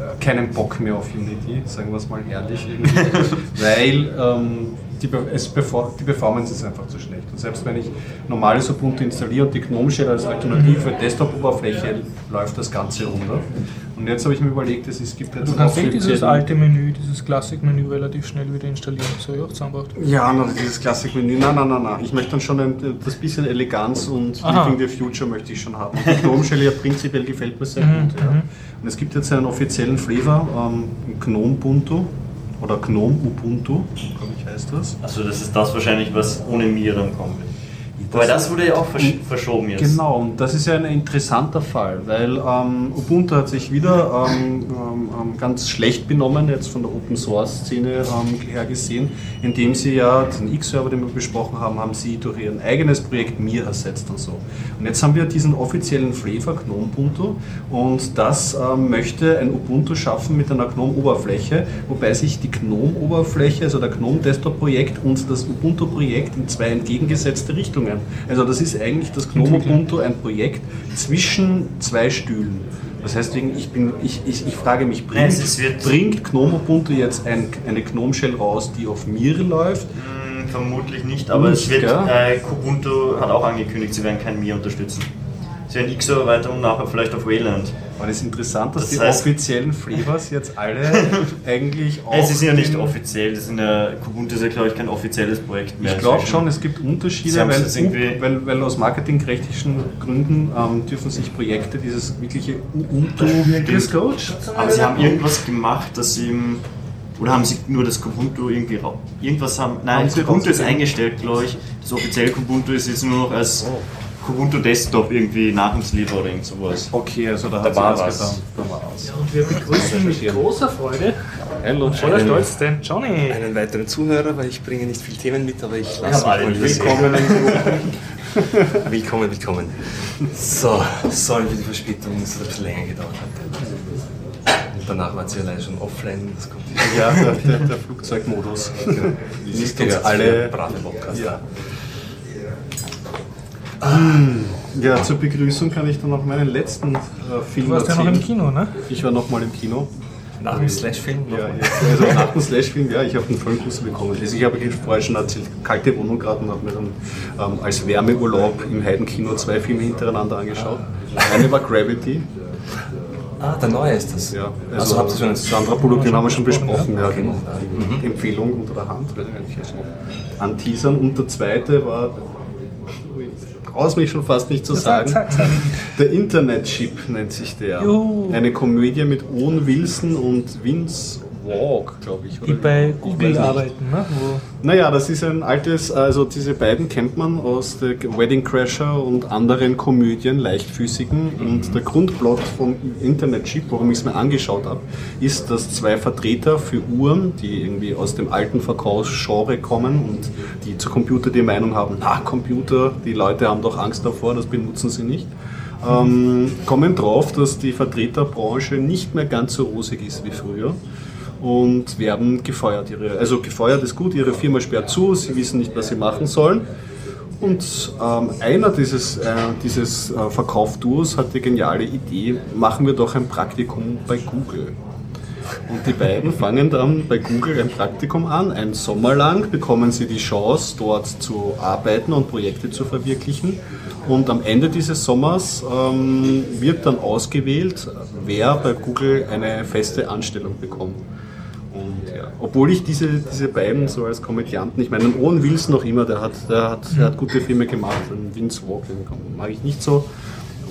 äh, keinen Bock mehr auf Unity, sagen wir es mal ehrlich. Weil ähm, die, es die Performance ist einfach zu schlecht. Und selbst wenn ich normales Ubuntu installiere und die GNOME Shell als Alternative Desktop-Oberfläche läuft das Ganze runter. Und jetzt habe ich mir überlegt, es, es gibt jetzt du kannst eh dieses alte Menü, dieses Classic-Menü relativ schnell wieder installieren. Das habe ich auch zusammengebracht. Ja, na, dieses Klassikmenü. Nein, nein, nein, nein. Ich möchte dann schon ein, das bisschen Eleganz und Aha. Living the Future möchte ich schon haben. Und die Gnome Shell ja prinzipiell gefällt mir sehr Mhm, gut. Ja. mhm. Und es gibt jetzt einen offiziellen Flavor, ähm, Gnome Ubuntu oder Gnome Ubuntu, glaube ich heißt das. Also das ist das wahrscheinlich, was ohne mir dann kommen Weil das wurde ja auch versch verschoben jetzt. Genau, und das ist ja ein interessanter Fall, weil ähm, Ubuntu hat sich wieder ähm, ähm, ganz schlecht benommen, jetzt von der Open Source Szene ähm, her gesehen, indem sie ja den X-Server, den wir besprochen haben, haben sie durch ihr eigenes Projekt Mir ersetzt und so. Und jetzt haben wir diesen offiziellen Flavor GNOME Ubuntu und das ähm, möchte ein Ubuntu schaffen mit einer GNOME-Oberfläche, wobei sich die GNOME-Oberfläche, also der GNOME Desktop-Projekt und das Ubuntu-Projekt in zwei entgegengesetzte Richtungen also das ist eigentlich das GNOME Ubuntu ein Projekt zwischen zwei Stühlen. Das heißt, ich, bin, ich, ich, ich frage mich, bringt, bringt GNOME Ubuntu jetzt ein, eine GNOME Shell raus, die auf Mir läuft? Hm, vermutlich nicht, aber nicht, es wird, äh, Ubuntu hat auch angekündigt, sie werden kein Mir unterstützen. Sie werden X-Erweiterung nachher vielleicht auf Wayland. Aber es ist interessant, dass das die heißt, offiziellen Flavors jetzt alle eigentlich auch. Es ist ja nicht offiziell, das sind ja, Kubuntu ist ja, glaube ich, kein offizielles Projekt mehr. Ich glaube schon, es gibt Unterschiede, weil, weil, weil, aus marketingrechtlichen Gründen ähm, dürfen sich Projekte dieses wirkliche Ubuntu Coach. Aber sie haben irgendwas gemacht, dass sie im oder haben sie nur das Kubuntu irgendwie irgendwas haben? Nein, haben Kubuntu ist eingestellt, glaube ich. Das offizielle Kubuntu ist jetzt nur noch als oh. Ubuntu Desktop irgendwie nach uns liefern oder irgend sowas. Okay, also da, da hat was getan. Ja, und wir begrüßen mit großer Freude Hallo, und voller Stolz den Johnny. Einen weiteren Zuhörer, weil ich bringe nicht viele Themen mit, aber ich lasse mich mal willkommen. willkommen, willkommen. So, sorry für die Verspätung, es hat ein bisschen länger gedauert. Und danach war sie allein schon offline. Das kommt ja, der, der, der Flugzeugmodus. Genau. Nicht uns alle brave Podcaster. Ja. Ja, zur Begrüßung kann ich dann noch meinen letzten äh, Film Du warst ja noch im Kino, ne? Ich war noch mal im Kino. Nach dem Slash-Film? Ja, also nach dem Slash-Film, ja, ich habe einen Vollkuss bekommen. Also ich habe vorher schon erzählt, kalte Wohnung gerade und habe mir dann ähm, als Wärmeurlaub im Heidenkino zwei Filme hintereinander angeschaut. Eine war Gravity. Ah, der neue ist das. Ja, also, also habt ihr schon Sandra Bullock, den haben wir schon besprochen, ja, genau. Mhm. Empfehlung unter der Hand, werde ich noch anteasern. Und der zweite war traue mich schon fast nicht zu sagen. Sag, sag, sag. Der Internet-Chip nennt sich der. Juhu. Eine Komödie mit Owen Wilson und Vince Walk, glaube ich. Die bei Google arbeiten, ne? Wo naja, das ist ein altes, also diese beiden kennt man aus der Wedding Crasher und anderen Komödien, leichtfüßigen. Und der Grundplot vom Internet Chip, warum ich es mir angeschaut habe, ist, dass zwei Vertreter für Uhren, die irgendwie aus dem alten Verkaufsgenre kommen und die zu Computer die Meinung haben, na Computer, die Leute haben doch Angst davor, das benutzen sie nicht. Ähm, kommen drauf, dass die Vertreterbranche nicht mehr ganz so rosig ist wie früher und werden gefeuert. Ihre, also gefeuert ist gut, ihre Firma sperrt zu, sie wissen nicht, was sie machen sollen. Und ähm, einer dieses, äh, dieses äh, Verkaufduos hat die geniale Idee, machen wir doch ein Praktikum bei Google. Und die beiden fangen dann bei Google ein Praktikum an. Ein Sommer lang bekommen sie die Chance, dort zu arbeiten und Projekte zu verwirklichen. Und am Ende dieses Sommers ähm, wird dann ausgewählt, wer bei Google eine feste Anstellung bekommt. Obwohl ich diese, diese beiden so als Komödianten, ich meine, Owen Wilson noch immer, der hat, der hat, der hat gute Filme gemacht. Vince Walk, den mag ich nicht so.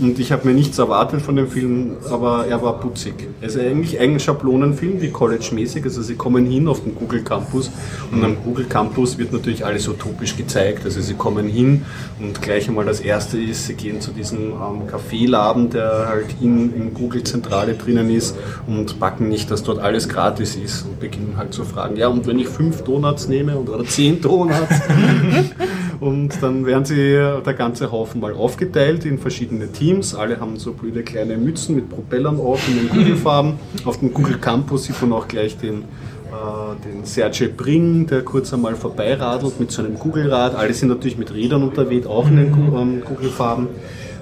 Und ich habe mir nichts erwartet von dem Film, aber er war putzig. Es ist eigentlich ein Schablonenfilm, wie College-mäßig. Also sie kommen hin auf den Google Campus und am Google Campus wird natürlich alles utopisch gezeigt. Also sie kommen hin und gleich einmal das erste ist, sie gehen zu diesem ähm, Kaffeeladen, der halt in, in Google-Zentrale drinnen ist und backen nicht, dass dort alles gratis ist und beginnen halt zu fragen, ja und wenn ich fünf Donuts nehme oder zehn Donuts und dann werden sie der ganze Haufen mal aufgeteilt in verschiedene Teams. Alle haben so blöde kleine Mützen mit Propellern auf in den Google-Farben. Auf dem Google Campus sieht man auch gleich den, äh, den Sergey Bring, der kurz einmal vorbeiradelt mit so einem Google-Rad. Alle sind natürlich mit Rädern unterwegs, auch in den ähm, Google-Farben.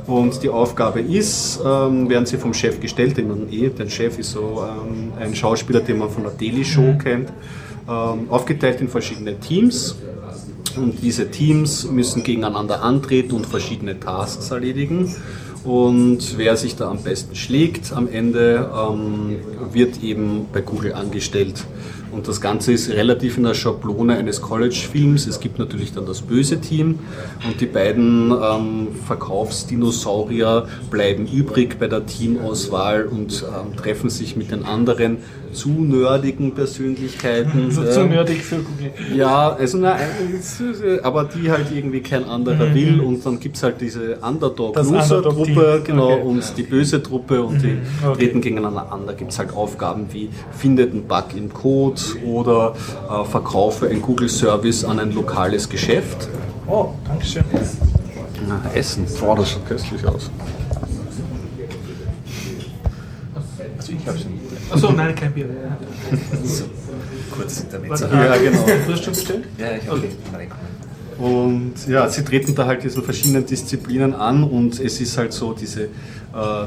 Und die Aufgabe ist, ähm, werden sie vom Chef gestellt, den man eh, der Chef ist so ähm, ein Schauspieler, den man von der Daily Show mhm. kennt, ähm, aufgeteilt in verschiedene Teams. Und diese Teams müssen gegeneinander antreten und verschiedene Tasks erledigen. Und wer sich da am besten schlägt am Ende, ähm, wird eben bei Google angestellt Und das Ganze ist relativ in der Schablone eines College-Films. Es gibt natürlich dann das böse Team und die beiden ähm, Verkaufsdinosaurier bleiben übrig bei der Teamauswahl und ähm, treffen sich mit den anderen zu nerdigen Persönlichkeiten. So äh, zu nerdig für Google. ja, also na, aber die halt irgendwie kein anderer will und dann gibt es halt diese Underdog-Loser-Truppe genau, Okay. und die böse Truppe und die Okay. treten gegeneinander an. Da gibt es halt Aufgaben wie findet einen Bug im Code oder äh, verkaufe ein Google-Service an ein lokales Geschäft. Oh, Dankeschön. Na, Essen, boah, das schaut köstlich aus. Also ich habe schon Achso, nein, kein Bier. kurz Warte, Intermezzo. ah, Ja, genau. Du hast schon bestellt? Ja, ich habe okay. reinkommen. Und ja, sie treten da halt diesen verschiedenen Disziplinen an und es ist halt so, diese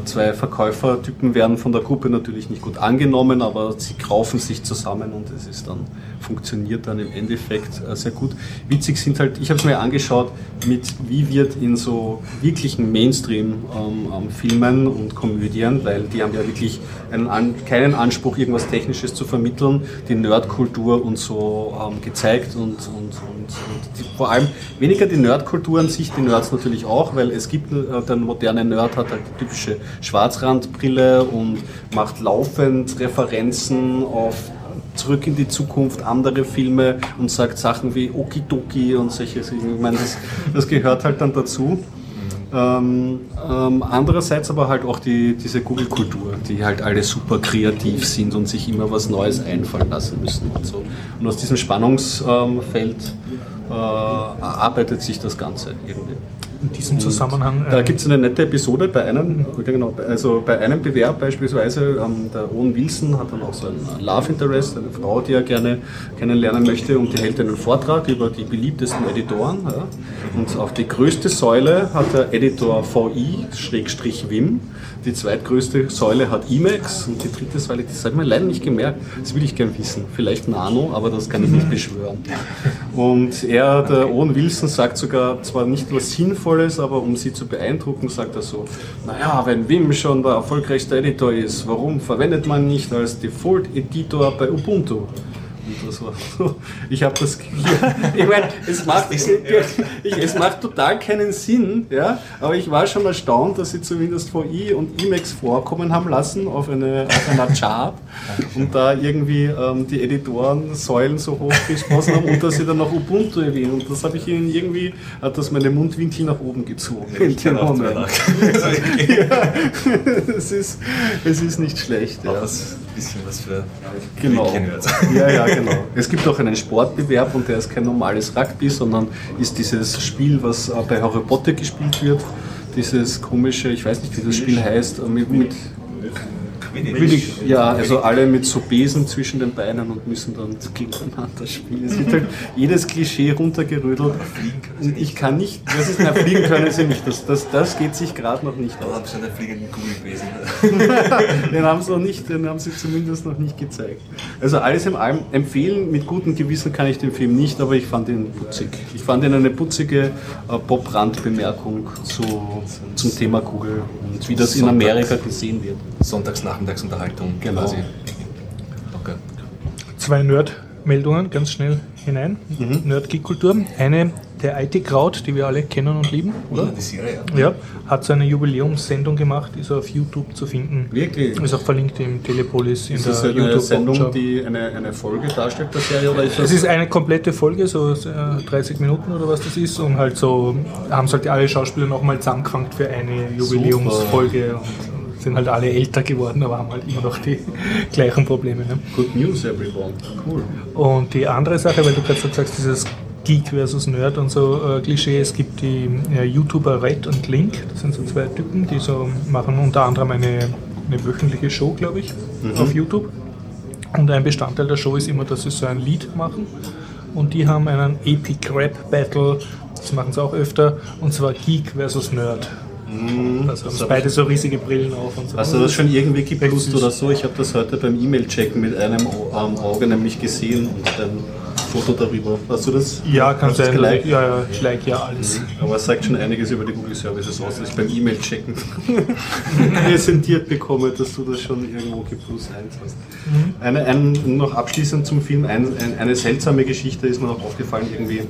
zwei Verkäufertypen werden von der Gruppe natürlich nicht gut angenommen, aber sie kaufen sich zusammen und es ist dann, funktioniert dann im Endeffekt äh, sehr gut. Witzig sind halt, ich habe es mir angeschaut, mit wie wird in so wirklichen Mainstream-Filmen und Komödien, weil die haben ja wirklich einen, keinen Anspruch, irgendwas Technisches zu vermitteln, die Nerdkultur und so ähm, gezeigt und, und, und, und die, vor allem weniger die Nerdkultur an sich, die Nerds natürlich auch, weil es gibt, äh, der moderne Nerd hat halt die typische Schwarzrandbrille und macht laufend Referenzen auf Zurück in die Zukunft, andere Filme und sagt Sachen wie Okidoki und solche Sachen. Ich meine, das, das gehört halt dann dazu. Ähm, ähm, andererseits aber halt auch die, diese Google-Kultur, die halt alle super kreativ sind und sich immer was Neues einfallen lassen müssen und so. Und aus diesem Spannungsfeld äh, erarbeitet sich das Ganze irgendwie. In diesem Zusammenhang. Da ähm, gibt es eine nette Episode bei einem, genau, also bei einem Bewerb beispielsweise, ähm, der Owen Wilson hat dann auch so ein Love Interest, eine Frau, die er gerne kennenlernen möchte und die hält einen Vortrag über die beliebtesten Editoren. Ja. Und auf die größte Säule hat der Editor VI-Wim, die zweitgrößte Säule hat Emacs und die dritte Säule, das habe ich mir leider nicht gemerkt, das will ich gern wissen. Vielleicht Nano, aber das kann ich nicht beschwören. Und er, der Owen Wilson, sagt sogar zwar nicht was Sinnvolles, aber um sie zu beeindrucken, sagt er so, naja, wenn Vim schon der erfolgreichste Editor ist, warum verwendet man nicht als Default-Editor bei Ubuntu? Das war so, ich habe das, ich meine, es macht, ich, es macht total keinen Sinn, ja, aber ich war schon erstaunt, dass sie zumindest VI und Emacs vorkommen haben lassen auf, eine, auf einer Chart und da irgendwie ähm, die Editoren Säulen so hoch gesprochen haben und dass sie dann noch Ubuntu erwähnen und das habe ich ihnen irgendwie, hat das meine Mundwinkel nach oben gezogen. Ich kann auch nachdenken. es, ist, es ist nicht schlecht. Ja. Bisschen was für Genau. Ja, ja, genau. Es gibt auch einen Sportbewerb und der ist kein normales Rugby, sondern ist dieses Spiel, was äh, bei Harry Potter gespielt wird. Dieses komische, ich weiß nicht, wie das Spiel heißt, äh, mit, mit Quidditch. ja, also alle mit so Besen zwischen den Beinen und müssen dann gegeneinander spielen. Es wird halt jedes Klischee runtergerödelt. Und ich kann nicht, das ist, na, fliegen können sie nicht, das, das, das geht sich gerade noch nicht Aber aus. haben schon einen fliegenden Google-Besen. Den haben sie noch nicht, den haben sie zumindest noch nicht gezeigt. Also alles im allem empfehlen, mit gutem Gewissen kann ich den Film nicht, aber ich fand ihn putzig. Ich fand ihn eine putzige äh, Bob-Rand-Bemerkung zu, zum Thema Google und wie das in. Amerika gesehen wird. Sonntagsnachmittagsunterhaltung Genau. quasi. Locker. zwei Nerd-Meldungen ganz schnell hinein. Mhm. Nerd-Geek-Kultur. Eine der IT-Kraut, die wir alle kennen und lieben, oder? Die Serie, ja. Ja, hat so eine Jubiläumssendung gemacht, ist auf YouTube zu finden. Wirklich? Ist auch verlinkt im Telepolis in Ist der das eine YouTube Sendung, die eine, eine Folge darstellt der Serie oder ist das? Es ist eine komplette Folge, so äh, 30 Minuten oder was das ist, und halt so haben es halt alle Schauspieler nochmal zusammengefangen für eine Jubiläumsfolge und sind halt alle älter geworden, aber haben halt immer noch die gleichen Probleme. Ne? Good News, everyone. Cool. Und die andere Sache, weil du gerade so sagst, dieses Geek versus Nerd und so äh, Klischee, es gibt die äh, YouTuber Red und Link, das sind so zwei Typen, die so machen unter anderem eine, eine wöchentliche Show, glaube ich, auf YouTube. Und ein Bestandteil der Show ist immer, dass sie so ein Lied machen. Und die haben einen Epic Rap Battle, das machen sie auch öfter, und zwar Geek versus Nerd. Also haben beide so riesige Brillen auf und so. Hast du das schon irgendwie geplust süß. oder so? Ich habe das heute beim E-Mail-Checken mit einem Au- Auge nämlich gesehen und dann Foto darüber. Hast du das? Ja, kann sein. geliked? Ja, ja, ich like ja alles. Aber es sagt schon einiges über die Google Services aus, dass ich beim E-Mail-Checken präsentiert bekomme, dass du das schon irgendwo plus eins hast. Eine, ein, noch abschließend zum Film, ein, ein, eine seltsame Geschichte ist mir noch aufgefallen, irgendwie,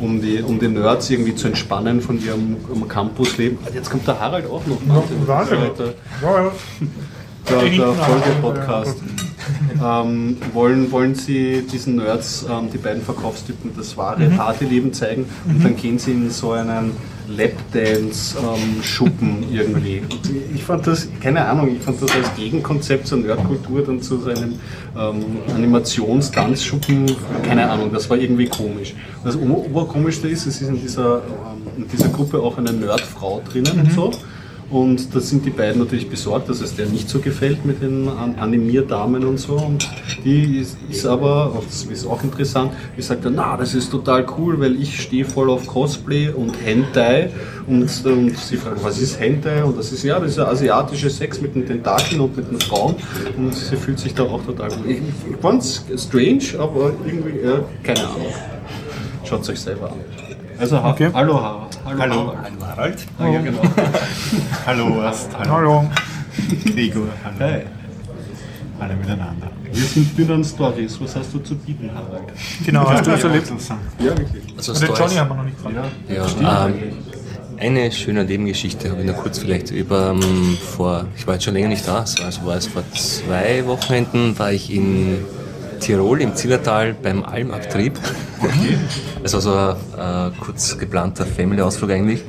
um die, um die Nerds irgendwie zu entspannen von ihrem um Campusleben. Ah, Jetzt kommt der Harald auch noch. Der, Ja, ja. der, der Folge-Podcast. Ähm, wollen, wollen Sie diesen Nerds, ähm, die beiden Verkaufstypen, das wahre Partyleben zeigen und dann gehen Sie in so einen Lapdance-Schuppen irgendwie. Und ich fand das, keine Ahnung, ich fand das als Gegenkonzept zur Nerdkultur dann zu so einem ähm, Animations-Tanzschuppen, keine Ahnung, das war irgendwie komisch. Das Ober- Oberkomischste ist, es ist in dieser, ähm, in dieser Gruppe auch eine Nerdfrau drinnen und so. Und da sind die beiden natürlich besorgt, dass es der nicht so gefällt mit den An- Animierdamen und so. Und die ist, ist aber, das ist auch interessant, die sagt dann, na, das ist total cool, weil ich stehe voll auf Cosplay und Hentai. Und, und sie fragt, was ist Hentai? Und das ist, ja, das ist der asiatische Sex mit den Tentakeln und mit den Frauen. Und sie fühlt sich da auch total gut. Ich, ich fand's strange, aber irgendwie, ja, keine Ahnung. Schaut euch selber an. Also, ha Okay. hallo, ha hallo, Hallo, Harald. hallo Harald. Ah, ja, genau. Hallo Ast, hallo, Hallo. Gregor, hallo. Hey. Alle miteinander. Wir sind Bündern Stories. Was hast du zu bieten, Harald? Genau, hast du was erlebt? Ja, wirklich. Also Den Johnny haben wir noch nicht gefragt. Ja, ähm, eine schöne Nebengeschichte habe ich noch kurz vielleicht über ähm, vor, ich war jetzt schon länger nicht da, so, also war es vor zwei Wochenenden, war ich in Tirol im Zillertal beim Almabtrieb. Also so ein äh, kurz geplanter Family-Ausflug eigentlich.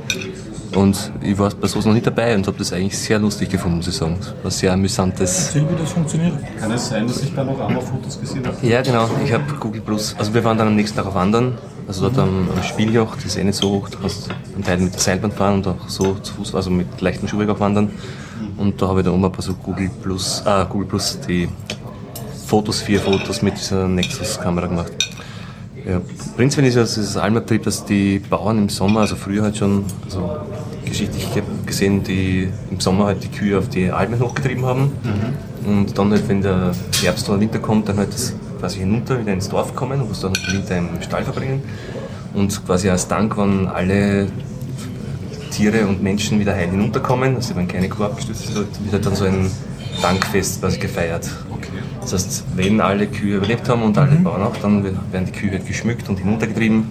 Und ich war bei sowas noch nicht dabei und habe das eigentlich sehr lustig gefunden, muss ich sagen. Es war sehr amüsantes. Erzähl, wie das funktioniert. Kann es sein, dass ich da noch einmal Fotos gesehen habe? Ja, genau. Ich habe Google Plus. Also wir waren dann am nächsten Tag auf Wandern. Also dort am, am Spieljoch, das ist eh nicht so hoch. Du kannst einen Teil mit der Seilbahn fahren und auch so zu Fuß, also mit leichtem Schuhweg auch wandern. Und da habe ich da oben ein paar so Google Plus, äh, Google Plus die Fotos, vier Fotos mit dieser Nexus-Kamera gemacht. Ja, prinzipiell ist es das Almabtrieb, dass die Bauern im Sommer, also früher halt schon, also geschichtlich gesehen, die im Sommer halt die Kühe auf die Almen hochgetrieben haben. Und dann halt, wenn der Herbst oder Winter kommt, dann halt das quasi hinunter wieder ins Dorf kommen und muss dann den Winter im Stall verbringen. Und quasi als Dank, wenn alle Tiere und Menschen wieder heil hinunterkommen, also wenn keine Kuh abgestürzt ist, wird halt dann so ein Dankfest quasi gefeiert. Das heißt, wenn alle Kühe überlebt haben und alle Bauern auch, dann werden die Kühe halt geschmückt und hinuntergetrieben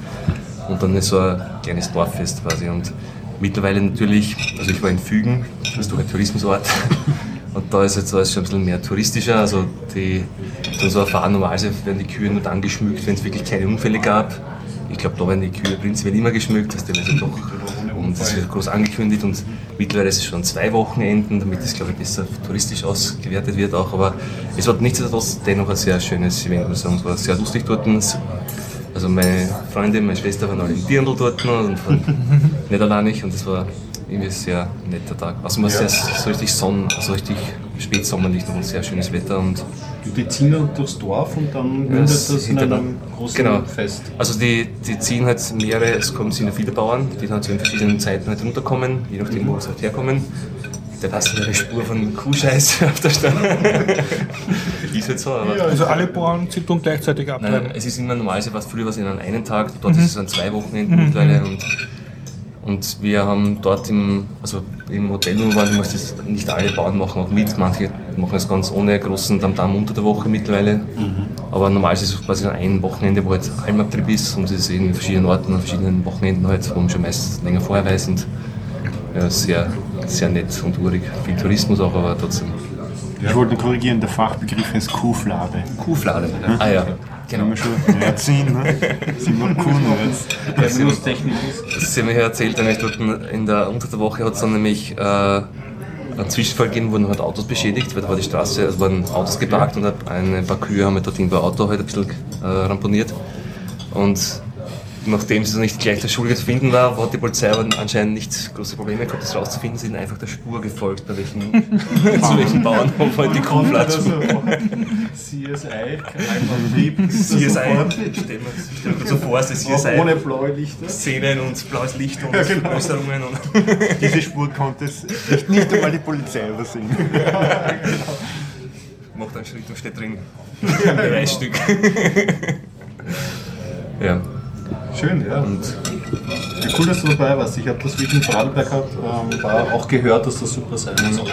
und dann ist so ein kleines Dorffest quasi. Und mittlerweile natürlich, also ich war in Fügen, das ist doch ein Tourismusort, und da ist jetzt alles schon ein bisschen mehr touristischer. Also die dann so erfahren, normalerweise werden die Kühe nur dann geschmückt, wenn es wirklich keine Unfälle gab. Ich glaube, da werden die Kühe prinzipiell immer geschmückt, dass die also doch und das wird groß angekündigt und mittlerweile ist es schon zwei Wochenenden, damit es glaube ich besser touristisch ausgewertet wird auch. Aber es war nichtsdestotrotz dennoch ein sehr schönes Event, muss ich sagen. Es war sehr lustig dort. Also meine Freundin, meine Schwester waren alle im Dirndl dort und von nicht alleinig und das war irgendwie ein sehr netter Tag. Also man sehr, so richtig Sonn, also richtig Spätsommerlicht und sehr schönes Wetter und die ziehen dann durchs Dorf und dann Ja, mündet das das in einem großen genau. Fest. Also die, die ziehen halt mehrere, es kommen sind ja viele Bauern, die dann zu den verschiedenen Zeiten halt runterkommen, je nachdem wo sie halt herkommen. Da passen eine Spur von Kuhscheiß auf der Stadt. ist halt so, aber Also alle Bauern sind und gleichzeitig abtreiben. Nein, es ist immer normalerweise was früher was in einem Tag, dort ist es an zwei Wochenenden mittlerweile und, und wir haben dort im, also im Hotel, waren, muss das nicht alle Bauern machen auch mit, manche machen es ganz ohne großen Tamtam unter der Woche mittlerweile. Aber normalerweise ist es quasi einem Wochenende, wo halt Almabtrieb ist und es ist in verschiedenen Orten, an verschiedenen Wochenenden halt, wo man schon meist länger vorher weiß und ja, sehr, sehr nett und urig. Viel Tourismus auch, aber trotzdem. Ich wollte korrigieren, der Fachbegriff heißt Kuhflade. Kuhflade. Ah ja, Genau. Wenn wir schon sind, ne? sind wir Kuhnerds. Terminustechnisch ist. Das ist mir erzählt, nämlich dort in der, unter der Woche hat es dann nämlich äh, einen Zwischenfall gegeben, wurden halt Autos beschädigt, weil da war die Straße, es waren Autos geparkt und ein paar Kühe haben halt dort irgendwo ein Auto halt ein bisschen äh, ramponiert. Und nachdem es nicht gleich der Schuldige zu finden war, hat die Polizei aber anscheinend nicht große Probleme gehabt, das rauszufinden, sind einfach der Spur gefolgt, bei welchen, zu welchen Bauernhof halt die Kuhfladen. Also, CSI, CSI, stell mir stell mir so vor, es ist CSI. Ohne blaue Lichter. Szenen und blaues Licht und genau. Äußerungen und Diese Spur konnte es nicht, nicht einmal die Polizei übersehen. macht einen Schritt und steht drin. Ein Beweisstück. Ja. Schön, ja. Und ja, cool, dass du dabei warst. Ich habe das, wie ich in Vorarlberg gehabt, ähm, war auch gehört, dass das super sein soll.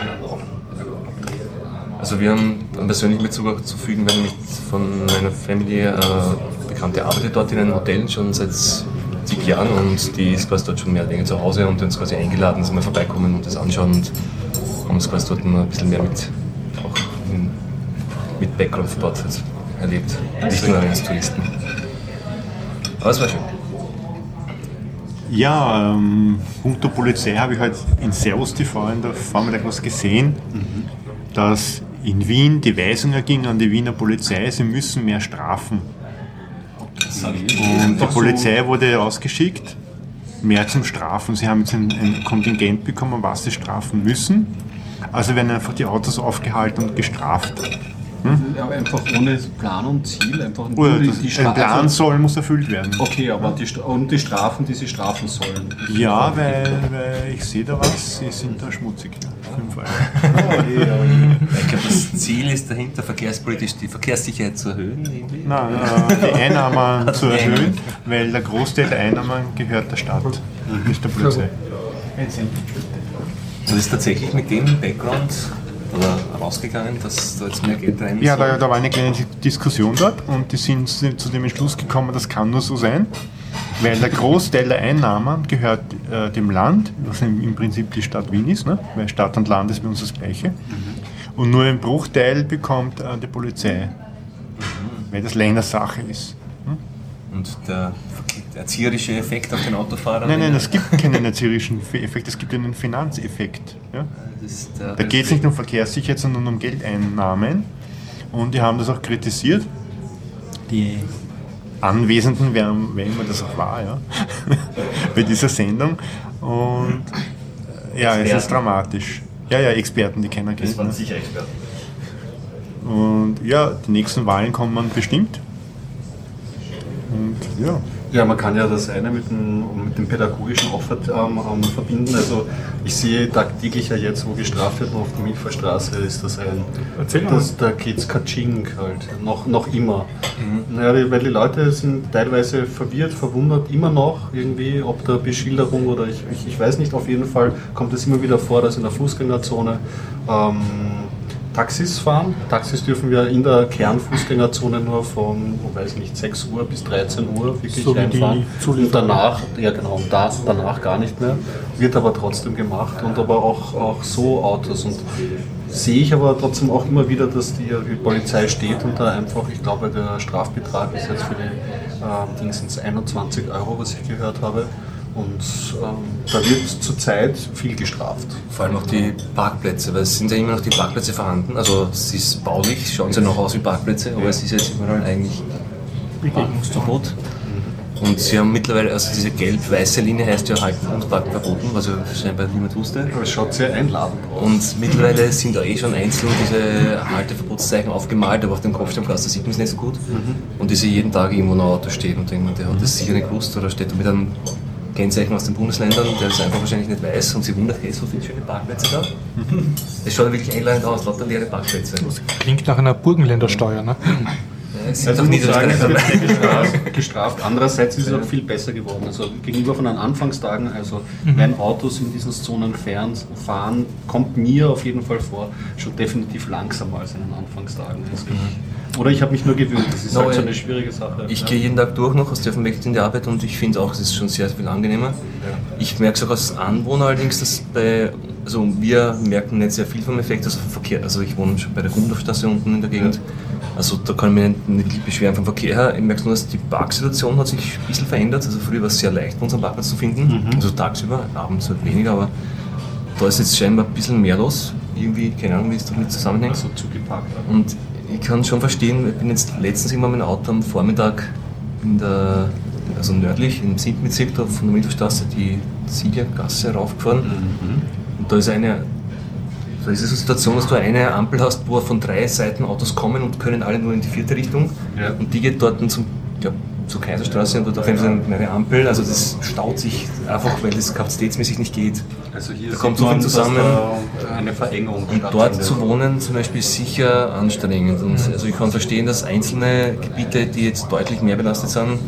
Also wir haben einen persönlichen Bezug auch zu fügen, weil mich von meiner Familie äh, Bekannte arbeitet dort in einem Hotel schon seit zig Jahren und die ist quasi dort schon mehr oder weniger zu Hause und uns quasi eingeladen, dass wir vorbeikommen und das anschauen und haben es quasi dort ein bisschen mehr mit, auch in, mit Background also erlebt, nicht nur als Touristen. Aber es war schön. Ja, ähm, punkto Polizei habe ich halt in Servus TV in der Vormittag was gesehen, dass in Wien die Weisung erging an die Wiener Polizei, sie müssen mehr strafen. Und die Polizei wurde ausgeschickt, mehr zum Strafen. Sie haben jetzt ein, ein Kontingent bekommen, was sie strafen müssen. Also werden einfach die Autos aufgehalten und gestraft. Ja, einfach ohne Plan und Ziel, einfach nur Oder die, das, die ein Plan soll, muss erfüllt werden. Okay, aber die, Stra- und die Strafen, die sie strafen sollen. Ja, weil, weil ich sehe da was, sie sind da schmutzig. Fünf Euro. Ich glaube, das Ziel ist dahinter, verkehrspolitisch die Verkehrssicherheit zu erhöhen. Nein, äh, die Einnahmen zu erhöhen, weil der Großteil der Einnahmen gehört der Stadt, nicht der Polizei. Und ist tatsächlich mit dem Background oder rausgegangen, dass da jetzt mehr Geld rein Ja, da, da war eine kleine Diskussion dort und die sind zu dem Entschluss gekommen, das kann nur so sein, weil der Großteil der Einnahmen gehört äh, dem Land, was im, Prinzip die Stadt Wien ist, ne? weil Stadt und Land ist bei uns das Gleiche. Und nur ein Bruchteil bekommt äh, die Polizei, weil das Ländersache ist. Und der, der erzieherische Effekt auf den Autofahrer? Nein, nein, es gibt keinen erzieherischen Effekt, es gibt einen Finanzeffekt. Ja? Das der, Da geht es nicht um Verkehrssicherheit, sondern um Geldeinnahmen. Und die haben das auch kritisiert. Die Anwesenden, wer, wer immer das auch war, ja, bei dieser Sendung. Und äh, ja, es ist Experten. dramatisch. Ja, ja, Experten, die keiner Das kennt. waren Ne? sicher Experten. Und ja, die nächsten Wahlen kommen bestimmt. Und ja, Ja, man kann ja das eine mit dem, mit dem pädagogischen ver- ähm, ähm, verbinden. Also ich sehe tagtäglich ja jetzt, wo gestraft wird auf der Milchverstraße, ist das ein, Erzähl mal. das, da geht's Katsching halt, noch, noch immer. Naja, die- weil die Leute sind teilweise verwirrt, verwundert, immer noch irgendwie, ob der Beschilderung oder ich, ich, ich weiß nicht, auf jeden Fall kommt es immer wieder vor, dass in der Fußgängerzone ähm, Taxis fahren. Taxis dürfen wir in der Kernfußgängerzone nur von, oh, weiß nicht, 6 Uhr bis 13 Uhr wirklich So. Zulieferer. Und danach, ja genau, da, danach gar nicht mehr. Wird aber trotzdem gemacht und aber auch, auch so Autos. Und sehe ich aber trotzdem auch immer wieder, dass die, die Polizei steht und da einfach, ich glaube, der Strafbetrag ist jetzt für die äh, Dingsens 21 Euro, was ich gehört habe. Und ähm, da wird zurzeit viel gestraft. Vor allem auch die Parkplätze, weil es sind ja immer noch die Parkplätze vorhanden. Also es ist baulich, schauen sie noch aus wie Parkplätze, aber es ist jetzt überall eigentlich Parkungsverbot. Und sie haben mittlerweile, also diese gelb-weiße Linie heißt ja Halten und Parken verboten, was ja scheinbar niemand wusste. Aber es schaut sehr einladend aus. Und mittlerweile sind da eh schon einzeln diese Halteverbotszeichen aufgemalt, aber auf dem Kopfsteinpflaster sieht man es nicht so gut. Und ich sehe jeden Tag irgendwo noch ein Auto stehen und denke, mir, der hat das sicher nicht gewusst oder steht da mit einem Kennzeichen aus den Bundesländern, der es einfach wahrscheinlich nicht weiß und sie wundert, hey, so viele schöne Parkplätze da. Es schaut ja wirklich einladend aus, lauter leere Parkplätze. Klingt nach einer Burgenländersteuer, ne? Sind Also muss sagen, es wird sehr gestraft, gestraft. Andererseits ist es auch viel besser geworden. Also gegenüber von den Anfangstagen, also wenn Autos in diesen Zonen fahren, fahren, kommt mir auf jeden Fall vor, schon definitiv langsamer als in den Anfangstagen. Also ich, oder ich habe mich nur gewöhnt, das ist No, halt so ja. eine schwierige Sache. Ich ja. gehe jeden Tag durch noch aus der Weg in die Arbeit und ich finde auch, es ist schon sehr, viel angenehmer. Ich merke es auch als Anwohner allerdings, dass bei, also wir merken nicht sehr viel vom Effekt, also vom Verkehr. Also ich wohne schon bei der Gundorfstraße unten in der Gegend. Also da kann ich mich nicht, nicht beschweren vom Verkehr her. Ich merke nur, dass die Parksituation hat sich ein bisschen verändert. Also früher war es sehr leicht, unseren Parkplatz zu finden. Also tagsüber, abends halt weniger, aber da ist jetzt scheinbar ein bisschen mehr los. Irgendwie, keine Ahnung, wie es damit zusammenhängt. so zugeparkt. Und ich kann schon verstehen, ich bin jetzt letztens immer mit dem Auto am Vormittag in der, also nördlich, im 7. Bezirk da von der Mittelstraße, die Siliergasse raufgefahren. Und da ist eine, da ist es eine Situation, dass du eine Ampel hast, wo von drei Seiten Autos kommen und können alle nur in die vierte Richtung. Ja. Und die geht dort zum, ich glaub, zur Kaiserstraße und dort auf jeden Fall eine Ampel. Also das staut sich einfach, weil das kapazitätsmäßig nicht geht. Also hier Da kommt so viel man, zusammen. da eine Verengung Und dort zu wohnen zum Beispiel ist sicher anstrengend. Und also ich kann verstehen, dass einzelne Gebiete, die jetzt deutlich mehr belastet sind,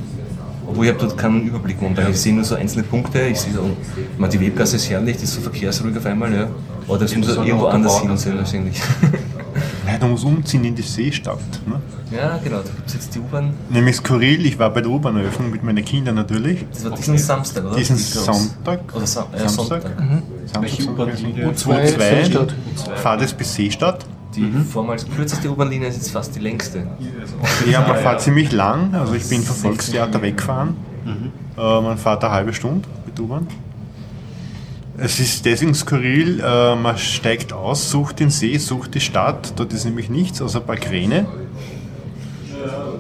Obwohl ich habe dort keinen Überblick momentan. Ich sehe nur so einzelne Punkte. Ich sehe so, meine, die Webgasse ist herrlich, die ist so verkehrsruhig auf einmal, ja. Aber das muss irgendwo anders hin sein wahrscheinlich. Nein, du musst umziehen in die Seestadt. Ne? Ja, genau, da gibt es jetzt die U-Bahn. Nämlich skurril, ich war bei der U-Bahn-Eröffnung mit meinen Kindern natürlich. Das war diesen Samstag, oder? Diesen. Sonntag. Oder Sa ja, Sonntag. Samstag, Welche U-Bahn-Linie? U2 U2, Seestadt. fahrt es bis Seestadt. Die vormals kürzeste U-Bahn-Linie ist jetzt fast die längste. Ja, man fährt ziemlich lang. Also ich bin vom Volkstheater weggefahren. Äh, man fährt eine halbe Stunde mit U-Bahn. Es ist deswegen skurril, äh, man steigt aus, sucht den See, sucht die Stadt. Dort ist nämlich nichts außer ein paar Kräne.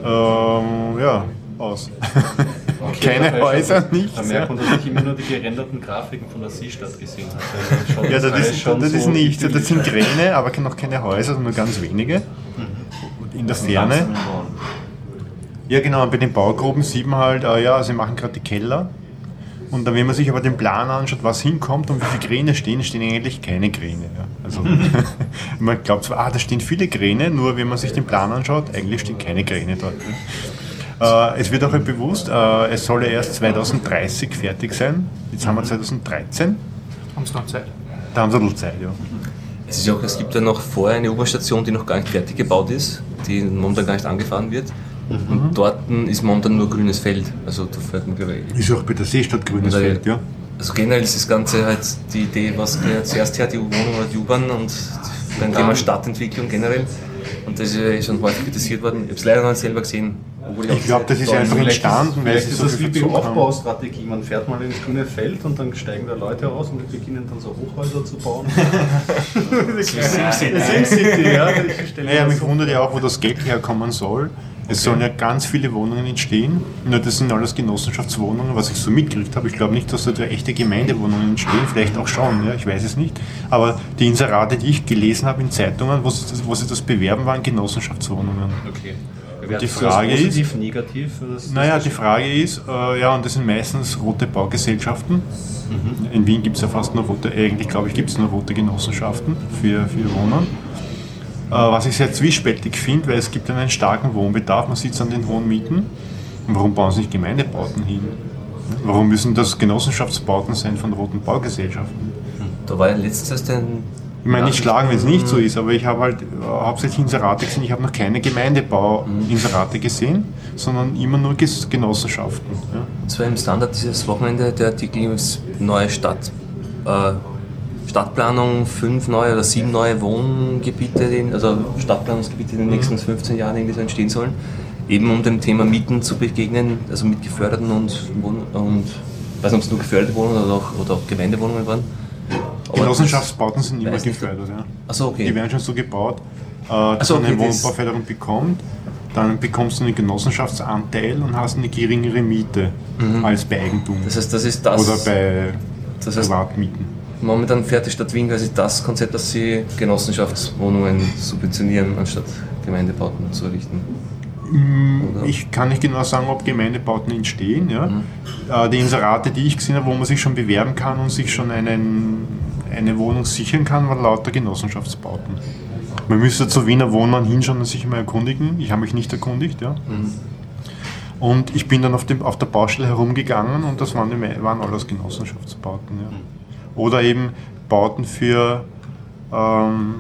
Ähm, ja, aus. Keine Häuser, nichts. Da merkt man, dass ich immer nur die gerenderten Grafiken von der Seestadt gesehen habe. Schon- Ja, das war ist, schon das ist so nichts. Das sind. Kräne, aber noch keine Häuser, nur ganz wenige. In der Ferne. Ja, genau, und bei den Baugruppen sieht man halt, äh, ja, sie machen gerade die Keller. Und dann, wenn man sich aber den Plan anschaut, was hinkommt und wie viele Kräne stehen, stehen eigentlich keine Kräne. Ja. Also, man glaubt zwar, ah, da stehen viele Kräne, nur wenn man sich den Plan anschaut, eigentlich stehen keine Kräne dort. Äh, es wird auch bewusst, äh, es soll ja erst 2030 fertig sein. Jetzt haben wir 2013. Haben Sie noch Zeit? Da haben sie ein bisschen Zeit, ja. Es, ist ja auch, es gibt ja noch vorher eine U-Bahn-Station, die noch gar nicht fertig gebaut ist, die momentan gar nicht angefahren wird. Und dort ist momentan nur grünes Feld. Also da fährt man, glaube ich, Ist auch bei der Seestadt grünes Weil- Feld, ja. Also generell ist das Ganze halt die Idee, was zuerst her, die Wohnung oder die U-Bahn und beim Thema Stadtentwicklung generell. Und das ist ja schon häufig kritisiert worden. Ich habe es leider noch nicht selber gesehen. obwohl Ich glaube, das ist einfach entstanden, weil sie ist so das wie die. Aufbaustrategie. Man fährt mal ins grüne Feld und dann steigen da Leute raus und die beginnen dann so Hochhäuser zu bauen. das ist SimCity, ja. Mir Naja, mich so wundert ja auch, wo das Geld herkommen soll. Es sollen ja ganz viele Wohnungen entstehen. Nur das sind alles Genossenschaftswohnungen, was ich so mitgekriegt habe. Ich glaube nicht, dass da echte Gemeindewohnungen entstehen. Vielleicht auch schon, ja, ich weiß es nicht. Aber die Inserate, die ich gelesen habe in Zeitungen, wo sie das, wo sie das bewerben, waren Genossenschaftswohnungen. Okay. Die Frage ist- positiv, negativ. Das, Naja, die Frage ist, äh, ja, und das sind meistens rote Baugesellschaften. In Wien gibt es ja fast nur rote, eigentlich glaube ich, gibt es nur rote Genossenschaften für, für Wohnen. Äh, was ich sehr zwiespältig finde, weil es gibt einen starken Wohnbedarf, man sieht es an den hohen Mieten. Und warum bauen sie nicht Gemeindebauten hin? Warum müssen das Genossenschaftsbauten sein von roten Baugesellschaften? Da war ja letztens erst ein. Ich meine, nicht schlagen, wenn es nicht so ist, aber ich habe halt äh, hauptsächlich Inserate gesehen. Ich habe noch keine Gemeindebau-Inserate gesehen, sondern immer nur Genossenschaften. Ja. Es war im Standard dieses Wochenende der Artikel ist neue Stadt. Äh, Stadtplanung, fünf neue oder sieben neue Wohngebiete, also Stadtplanungsgebiete in den nächsten 15 Jahren irgendwie so entstehen sollen. Eben um dem Thema Mieten zu begegnen, also mit geförderten und, und ich weiß nicht, ob es nur geförderte Wohnungen oder auch, oder auch Gemeindewohnungen waren. Aber Genossenschaftsbauten sind immer gefördert. Ja. Achso, okay. Die werden schon so gebaut, äh, dass so, man eine okay, Wohnbauförderung bekommt. Dann bekommst du einen Genossenschaftsanteil und hast eine geringere Miete als bei Eigentum Mhm. Das heißt, das ist das. oder bei das heißt, Privatmieten. Momentan fährt die Stadt Wien quasi das Konzept, dass sie Genossenschaftswohnungen subventionieren, anstatt Gemeindebauten zu errichten. Oder? Ich kann nicht genau sagen, ob Gemeindebauten entstehen. Ja. Mhm. Äh, Die Inserate, die ich gesehen habe, wo man sich schon bewerben kann und sich schon einen, eine Wohnung sichern kann, waren lauter Genossenschaftsbauten. Man müsste zu Wiener Wohnern hinschauen und sich mal erkundigen. Ich habe mich nicht erkundigt. Ja. Mhm. Und ich bin dann auf, dem, auf der Baustelle herumgegangen und das waren, die waren alles Genossenschaftsbauten. Ja. Oder eben Bauten für, ähm,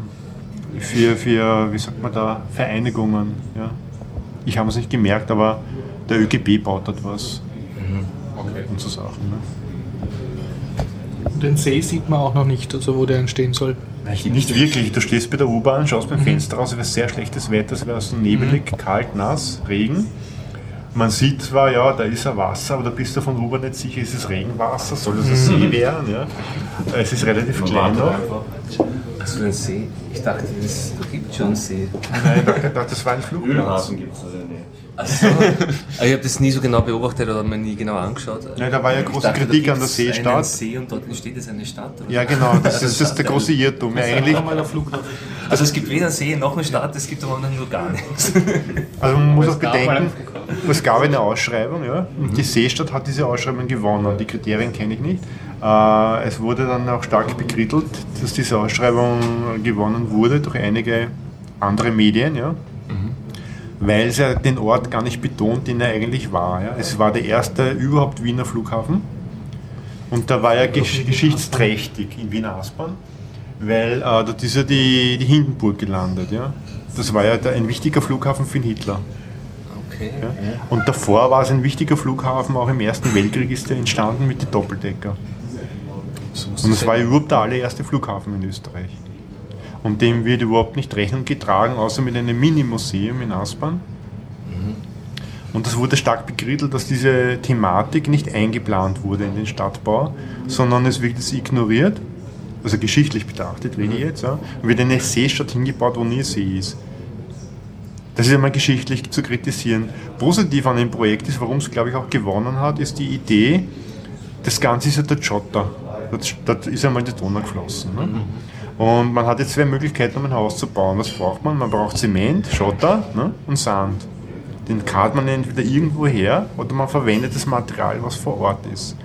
für, für, wie sagt man da, Vereinigungen. Ja. Ich habe es nicht gemerkt, aber der ÖGB baut dort was. Und so Sachen. Ne? Den See sieht man auch noch nicht, also wo der entstehen soll. Nicht wirklich. Du stehst bei der U-Bahn, schaust beim Fenster raus, es wäre sehr schlechtes Wetter, es wäre so nebelig, kalt, nass, Regen. Man sieht zwar, ja, da ist ein Wasser, aber da bist du von U-Bahn nicht sicher, ist es Regenwasser, soll das ein See werden? Ja? Es ist relativ klein noch. Also ein See? Ich dachte, das gibt schon einen See. Nein, ich dachte, das war ein Flugplatz. Ölhafen gibt es also nicht. Achso. ich habe das nie so genau beobachtet oder mir nie genau angeschaut. Ja, da war ja Ich große dachte, da Kritik an der gibt's einen Seestadt. See und dort entsteht jetzt eine Stadt. oder? Ja, genau, das ist, das ist der große Irrtum. Ja, eigentlich. Also es gibt weder einen See noch eine Stadt, es gibt aber nur gar nichts. also man muss auch bedenken, es gab eine Ausschreibung, ja, und die Seestadt hat diese Ausschreibung gewonnen. Die Kriterien kenne ich nicht. Äh, es wurde dann auch stark bekrittelt, dass diese Ausschreibung gewonnen wurde durch einige andere Medien. Ja. Weil es ja den Ort gar nicht betont, den er eigentlich war. Ja. Es war der erste überhaupt Wiener Flughafen und da war er gesch geschichtsträchtig in Wiener Aspern, weil äh, dort ist ja die, die Hindenburg gelandet. Ja. Das war ja der, ein wichtiger Flughafen für den Hitler. Okay. Ja. Und davor war es ein wichtiger Flughafen, auch im Ersten Weltkrieg ist er entstanden mit den Doppeldecker. Und es war überhaupt der allererste Flughafen in Österreich. Und dem wird überhaupt nicht Rechnung getragen, außer mit einem Mini-Museum in Aspern. Und das wurde stark bekrittelt, dass diese Thematik nicht eingeplant wurde in den Stadtbau, sondern es wird jetzt ignoriert, also geschichtlich betrachtet, rede ich jetzt, ja, und wird eine Seestadt hingebaut, wo nie See ist. Das ist einmal geschichtlich zu kritisieren. Positiv an dem Projekt ist, warum es, glaube ich, auch gewonnen hat, ist die Idee, das Ganze ist ja der Schotter. Dort ist einmal die Donau geflossen. Ne? Und man hat jetzt zwei Möglichkeiten, um ein Haus zu bauen. Was braucht man? Man braucht Zement, Schotter ne? und Sand. Den karrt man entweder irgendwo her oder man verwendet das Material, was vor Ort ist.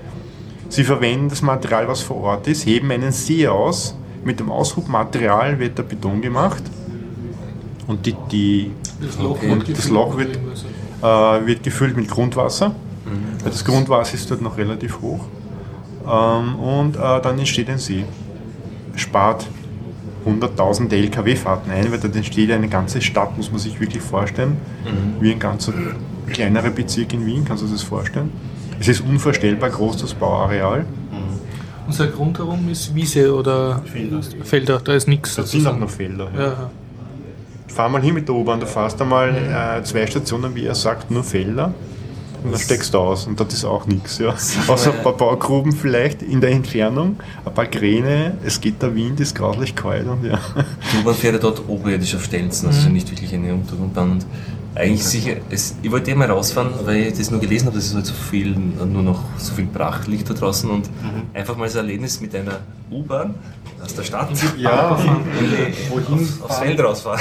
Sie verwenden das Material, was vor Ort ist, heben einen See aus. Mit dem Aushubmaterial wird der Beton gemacht. Und die, die, Das Loch, Okay. Und das gefüllt Loch mit wird- äh, wird gefüllt mit Grundwasser. Weil das Grundwasser ist dort noch relativ hoch. Ähm, und äh, dann entsteht ein See. Spart 100.000 LKW-Fahrten ein, weil dort entsteht eine ganze Stadt, muss man sich wirklich vorstellen. Wie ein ganzer kleinerer Bezirk in Wien, kannst du dir das vorstellen? Es ist unvorstellbar groß, das Bauareal. Unser Grund herum ist Wiese oder Felder, da ist nichts. Da sind auch noch Felder. Ja. Ja, Fahr mal hin mit der U-Bahn, du fährst einmal äh, zwei Stationen, wie er sagt, nur Felder. Und dann steckst du aus und das ist auch nichts. Ja. Außer ein paar Baugruben vielleicht in der Entfernung, ein paar Kräne, es geht der Wind, ist grauslich kalt und ja. Die U-Bahn fährt ja dort oberirdisch auf Stelzen, also nicht wirklich eine Untergrundbahn. Und eigentlich sicher, es, ich wollte immer rausfahren, weil ich das nur gelesen habe, dass es halt so viel, nur noch so viel Pracht liegt da draußen und einfach mal so ein Erlebnis mit einer U-Bahn aus der Stadt Ja, wohin auf, aufs Feld rausfahren.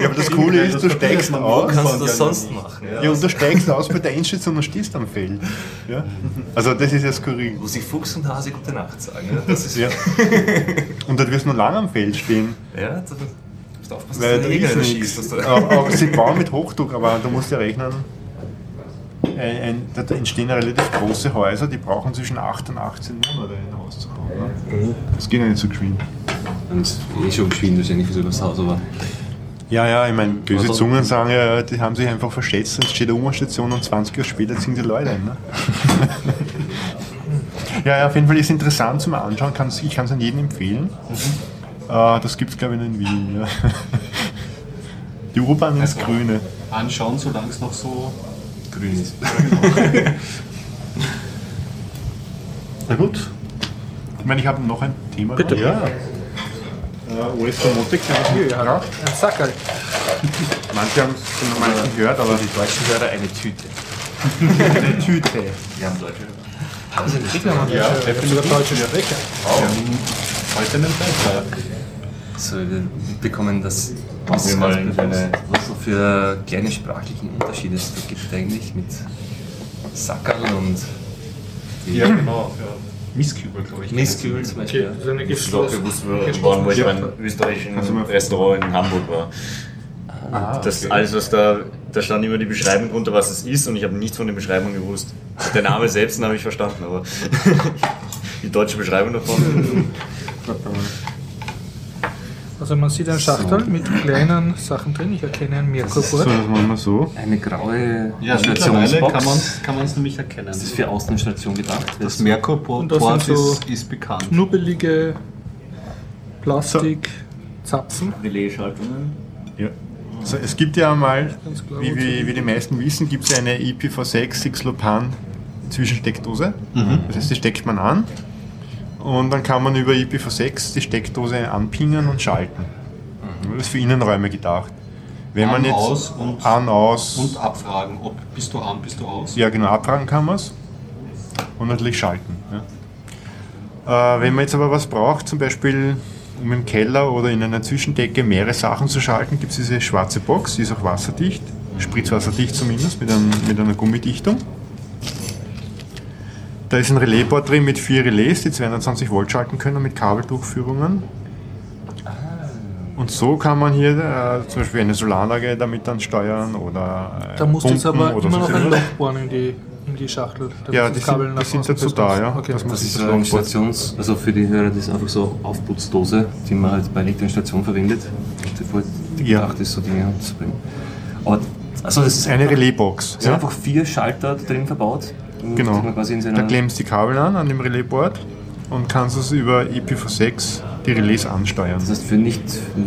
ja aber das Coole ist, du steigst aus. Kannst du das sonst machen? Ja. Ja, und du steigst aus bei der Endstation und stehst am Feld. Ja? Also das ist ja skurril. Wo sich Fuchs und Hase gute Nacht sagen. Ja, das ist, Ja. Und dort wirst du noch lange am Feld stehen. ja da musst aufpassen, Weil dass da du nichts. schießt. dass du- Aber, sie bauen mit Hochdruck, aber du musst ja rechnen, ein, ein, da entstehen relativ große Häuser, die brauchen zwischen 8 und 18 Monate ein Haus zu bauen. Ne? Das geht ja nicht so geschwind. Und eh schon geschwind wahrscheinlich für so das Haus, aber Ja, ja, ich meine, böse Also- Zungen sagen ja, die haben sich einfach verschätzt, jetzt steht eine U-Bahn-Station und 20 Jahre später ziehen die Leute ein. Ne? ja, ja, auf jeden Fall ist interessant zum Anschauen, ich kann es an jeden empfehlen. Äh, das gibt es, glaube ich, nur in Wien. Ja. Die U-Bahn ins Also- Grüne. anschauen, solange es noch so grün ist. Na gut. Ich meine, ich habe noch ein Thema. Bitte. Ja. Äh, US Robotik, ja. ja. ein Sackerl. Manche haben es schon mal gehört, aber Die deutschen Hörer eine Tüte. eine Tüte. Wir haben deutsche Hörer. Haben sie nicht? Ja, Ich bin sogar deutsche Sprecher. heute einen Beitrag. So, wir bekommen das Was wir mal eine- was so für kleine sprachlichen Unterschiede es da gibt eigentlich mit Sackerl und Ja, genau. Ja. Misskübel, glaube ich. Misskübel zum Beispiel. Das ist eine Ich glaube, geschlossene. bewusst waren, wo ich Ja. beim österreichischen Restaurant in Hamburg war. Ah, Das alles, was da, da stand immer die Beschreibung drunter, was es ist, und ich habe nichts von der Beschreibung gewusst. Der Name selbst den habe ich verstanden, aber die deutsche Beschreibung davon. Also man sieht einen Schachtel mit kleinen Sachen drin. Ich erkenne ein So, Merkur-Board. das machen wir so. Eine graue Ja, Installationsbox. kann man es nämlich erkennen. Das ist für Außeninstallation gedacht. Das das sind so- ist, ist bekannt. Knubbelige Plastikzapfen. Relaisschaltungen. Ja. So, es gibt ja mal, Ganz klar, wie, wie, wie die meisten wissen, gibt es eine IPv6 Xlopan Zwischensteckdose. Das heißt, die steckt man an und dann kann man über IPv6 die Steckdose anpingen und schalten. Das ist für Innenräume gedacht. Wenn man An, jetzt aus und- an, aus, Und abfragen, ob bist du an, bist du aus. ja genau, abfragen kann man es und natürlich schalten. Ja. Äh, wenn man jetzt aber was braucht, zum Beispiel um im Keller oder in einer Zwischendecke mehrere Sachen zu schalten, gibt es diese schwarze Box, die ist auch wasserdicht, spritzwasserdicht zumindest, mit, einem, mit einer Gummidichtung. Da ist ein Relaisboard drin mit vier Relais, die 220 Volt schalten können mit Kabeldurchführungen. Und so kann man hier äh, zum Beispiel eine Solaranlage damit dann steuern oder äh, Da musst du jetzt aber immer noch ein Loch bohren in die, in die Schachtel. damit Ja, das die Kabel sind, nach die sind dazu da, ja. Okay. dass man Das ist so eine. Installations-, also für die Hörer, das ist einfach so Aufputzdose, die man halt bei Elektroinstallation verwendet. Die voll Ja. gedacht ist, so Dinge anzubringen. Aber, also das ist Eine Relaisbox. Es sind Ja? einfach vier Schalter drin verbaut. Genau. man Da klemmst die Kabel an an dem Relaisboard und kannst es über IPv6 die Relais ansteuern. das heißt, für, nicht,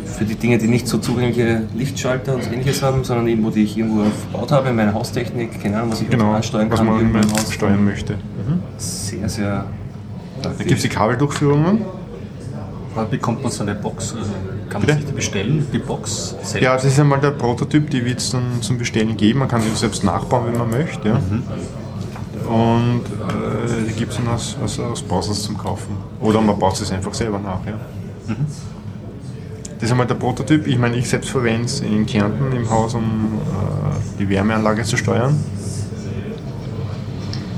für die Dinge, die nicht so zugängliche Lichtschalter und ähnliches haben, sondern irgendwo, die ich irgendwo verbaut habe in meiner Haustechnik, keine Ahnung, was ich Genau, ansteuern was kann. man irgendwo im immer Haus. steuern möchte. Sehr, sehr. Da gibt es die Kabeldurchführungen. Aber bekommt man so eine Box? Also kann man Bitte? sich die bestellen, die Box selbst? Ja, das ist einmal der Prototyp, die wird es dann zum Bestellen geben. Man kann sie selbst nachbauen, wenn man möchte. Ja. Und äh, die gibt es dann aus, aus, aus Bausatz zum Kaufen. Oder man baut es einfach selber nach. Ja. Das ist einmal der Prototyp. Ich meine, ich selbst verwende es in Kärnten im Haus, um äh, die Wärmeanlage zu steuern.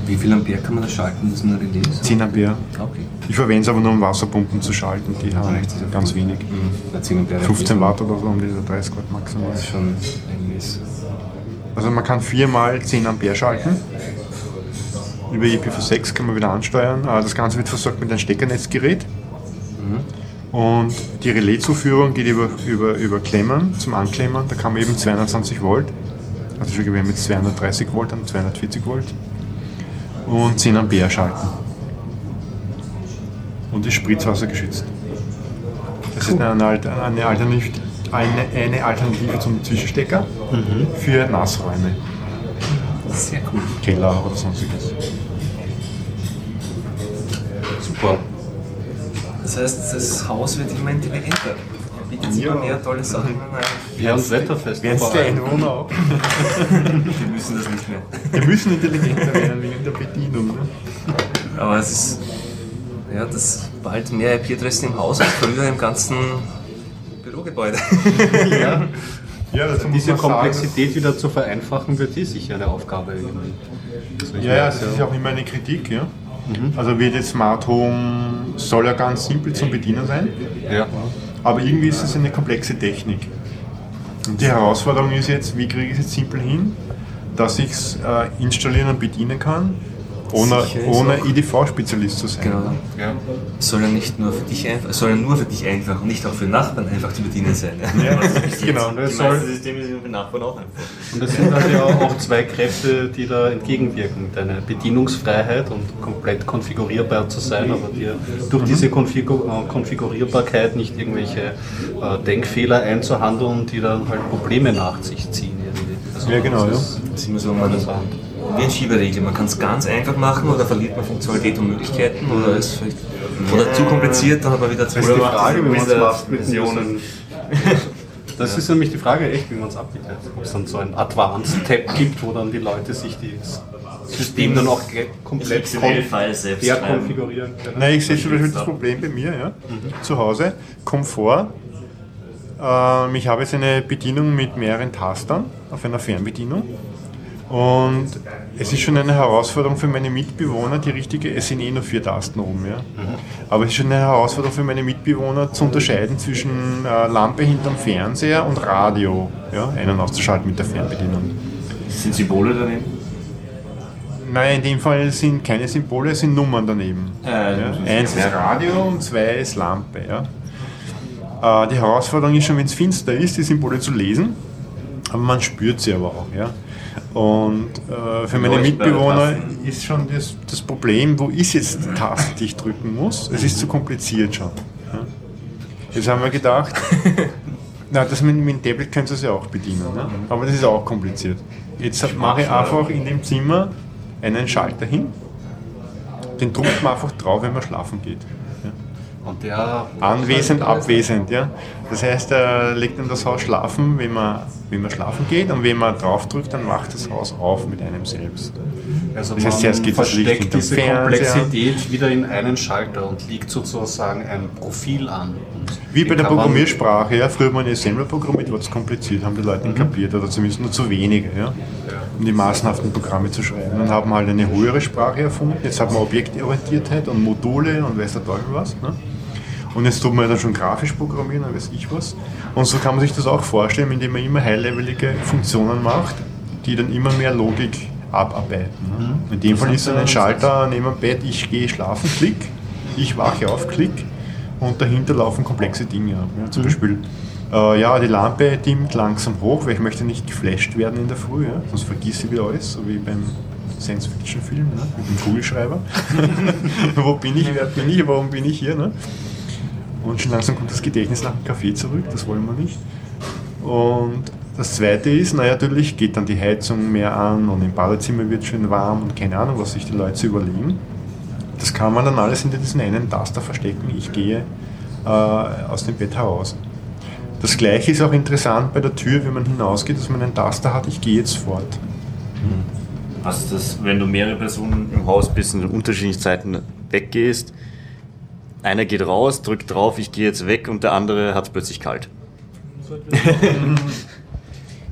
Wie viel Ampere kann man da schalten, das ist eine Relais? 10 Ampere. Okay. Ich verwende es aber nur, um Wasserpumpen zu schalten. Die haben ganz wenig. Na, 10 Ampere 15 Watt oder so, um diese 30 Watt maximal. Das ist schon einiges. Also man kann viermal 10 Ampere schalten. Über IPv6 kann man wieder ansteuern. Äh, Das Ganze wird versorgt mit einem Steckernetzgerät. Und die Relaiszuführung geht über, über, über Klemmen zum Anklemmen. Da kann man eben 220 Volt, also schon gewählt mit 230 Volt und 240 Volt und 10 Ampere schalten. Und ist spritzwassergeschützt. Das ist eine, eine, Alternative, eine, eine Alternative zum Zwischenstecker für Nassräume. Sehr cool. Keller oder sonstiges. Super. Das heißt, das Haus wird immer intelligenter. Bietet immer mehr tolle Sachen an. Ja, und wetterfest. vor allem. Einwohner auch. Wir müssen das nicht mehr. Wir müssen intelligenter werden wegen der Bedienung. Ne? Aber es ist. Ja, das bald mehr IP-Adressen im Haus als früher im ganzen Bürogebäude. Ja, Ja, muss diese man sagen, Komplexität wieder zu vereinfachen, wird eh sicher eine Aufgabe. Also Ja, ja, das ist ja auch immer eine Kritik. Ja? Also wird jetzt Smart Home, soll ja ganz simpel zum Bedienen sein, ja. aber irgendwie ist es eine komplexe Technik. Und die Herausforderung ist jetzt, wie kriege ich es jetzt simpel hin, dass ich es äh, installieren und bedienen kann, ohne, ohne IDV-Spezialist zu sein. Genau. ja. Soll ja nicht nur für dich einfach, soll ja nur für dich einfach und nicht auch für Nachbarn einfach zu bedienen sein. Ja, genau. Die meisten Systeme sind für Nachbarn auch einfach. Und es sind halt ja auch zwei Kräfte, die da entgegenwirken. Deine Bedienungsfreiheit und komplett konfigurierbar zu sein, aber dir durch diese Konfigur äh, Konfigurierbarkeit nicht irgendwelche äh, Denkfehler einzuhandeln, die dann halt Probleme nach sich ziehen. Irgendwie. Also Ja, genau, das ist Das ist immer so, man, wie ein Schieberegel. Man kann es ganz einfach machen oder verliert man Funktionalität und Möglichkeiten oder ist vielleicht oder zu kompliziert, dann aber wieder zu Das ist die Frage, wie man es macht mit. Das ist nämlich die Frage, echt, wie man es abbildet. Ob es dann so ein Advanced-Tab gibt, wo dann die Leute sich das System dann auch komplett selbst ja, konfigurieren können. Nein, ich sehe zum Beispiel das Problem bei mir ja, zu Hause. Komfort. Ähm, ich habe jetzt eine Bedienung mit mehreren Tastern auf einer Fernbedienung. Und es ist schon eine Herausforderung für meine Mitbewohner, die richtige, es sind eh nur vier Tasten oben, ja. Aber es ist schon eine Herausforderung für meine Mitbewohner zu unterscheiden zwischen äh, Lampe hinterm Fernseher und Radio, ja, ein- und auszuschalten mit der Fernbedienung. Sind Symbole daneben? Nein, in dem Fall sind keine Symbole, es sind Nummern daneben. Äh, Ja, eins ist Radio und zwei ist Lampe. Ja. Äh, die Herausforderung ist schon, wenn es finster ist, die Symbole zu lesen, aber man spürt sie aber auch. Ja. Und äh, für meine Mitbewohner ist schon das, das Problem, wo ist jetzt die Taste, die ich drücken muss? Es ist zu kompliziert schon. Ja. Jetzt haben wir gedacht, na, das mit, mit dem Tablet können Sie es ja auch bedienen, ne? aber das ist auch kompliziert. Jetzt mache ich einfach in dem Zimmer einen Schalter hin, den drückt man einfach drauf, wenn man schlafen geht. Ja. Und der Anwesend, abwesend, ja. Das heißt, er legt dann das Haus schlafen, wenn man, wenn man schlafen geht und wenn man draufdrückt, dann wacht das Haus auf mit einem selbst. Also Das heißt, man zuerst geht das Licht versteckt diese. Komplexität wieder in einen Schalter und legt sozusagen ein Profil an. Wie bei der man- Programmiersprache, ja. Früher mal ein Assembler programmiert, war es kompliziert, haben die Leute nicht kapiert oder zumindest nur zu wenige, ja. Um die massenhaften Programme zu schreiben. Dann haben wir halt eine höhere Sprache erfunden. Jetzt hat man Objektorientiertheit und Module und weiß der Teufel was. Ne? Und jetzt tut man dann schon grafisch programmieren, dann weiß ich was. Und so kann man sich das auch vorstellen, indem man immer high-levelige Funktionen macht, die dann immer mehr Logik abarbeiten. Ne? In dem Fall ist dann ein Schalter neben dem Bett, ich gehe schlafen, klick, ich wache auf, klick und dahinter laufen komplexe Dinge ab. Ja? Zum Beispiel, äh, ja, die Lampe dimmt langsam hoch, weil ich möchte nicht geflasht werden in der Früh, ja? sonst vergisse ich wieder alles, so wie beim Science-Fiction-Film ne? mit dem Kugelschreiber. Wo bin ich, wer bin ich, warum bin ich hier? Ne? Und schon langsam kommt das Gedächtnis nach dem Kaffee zurück, das wollen wir nicht. Und das zweite ist, naja, natürlich geht dann die Heizung mehr an und im Badezimmer wird schön warm und keine Ahnung, was sich die Leute überlegen. Das kann man dann alles hinter diesen einen Taster verstecken. Ich gehe äh, aus dem Bett heraus. Das gleiche ist auch interessant bei der Tür, wenn man hinausgeht, dass man einen Taster hat, ich gehe jetzt fort. Also das, wenn du mehrere Personen im Haus bist und in unterschiedlichen Zeiten weggehst, einer geht raus, drückt drauf, ich gehe jetzt weg und der andere hat es plötzlich kalt.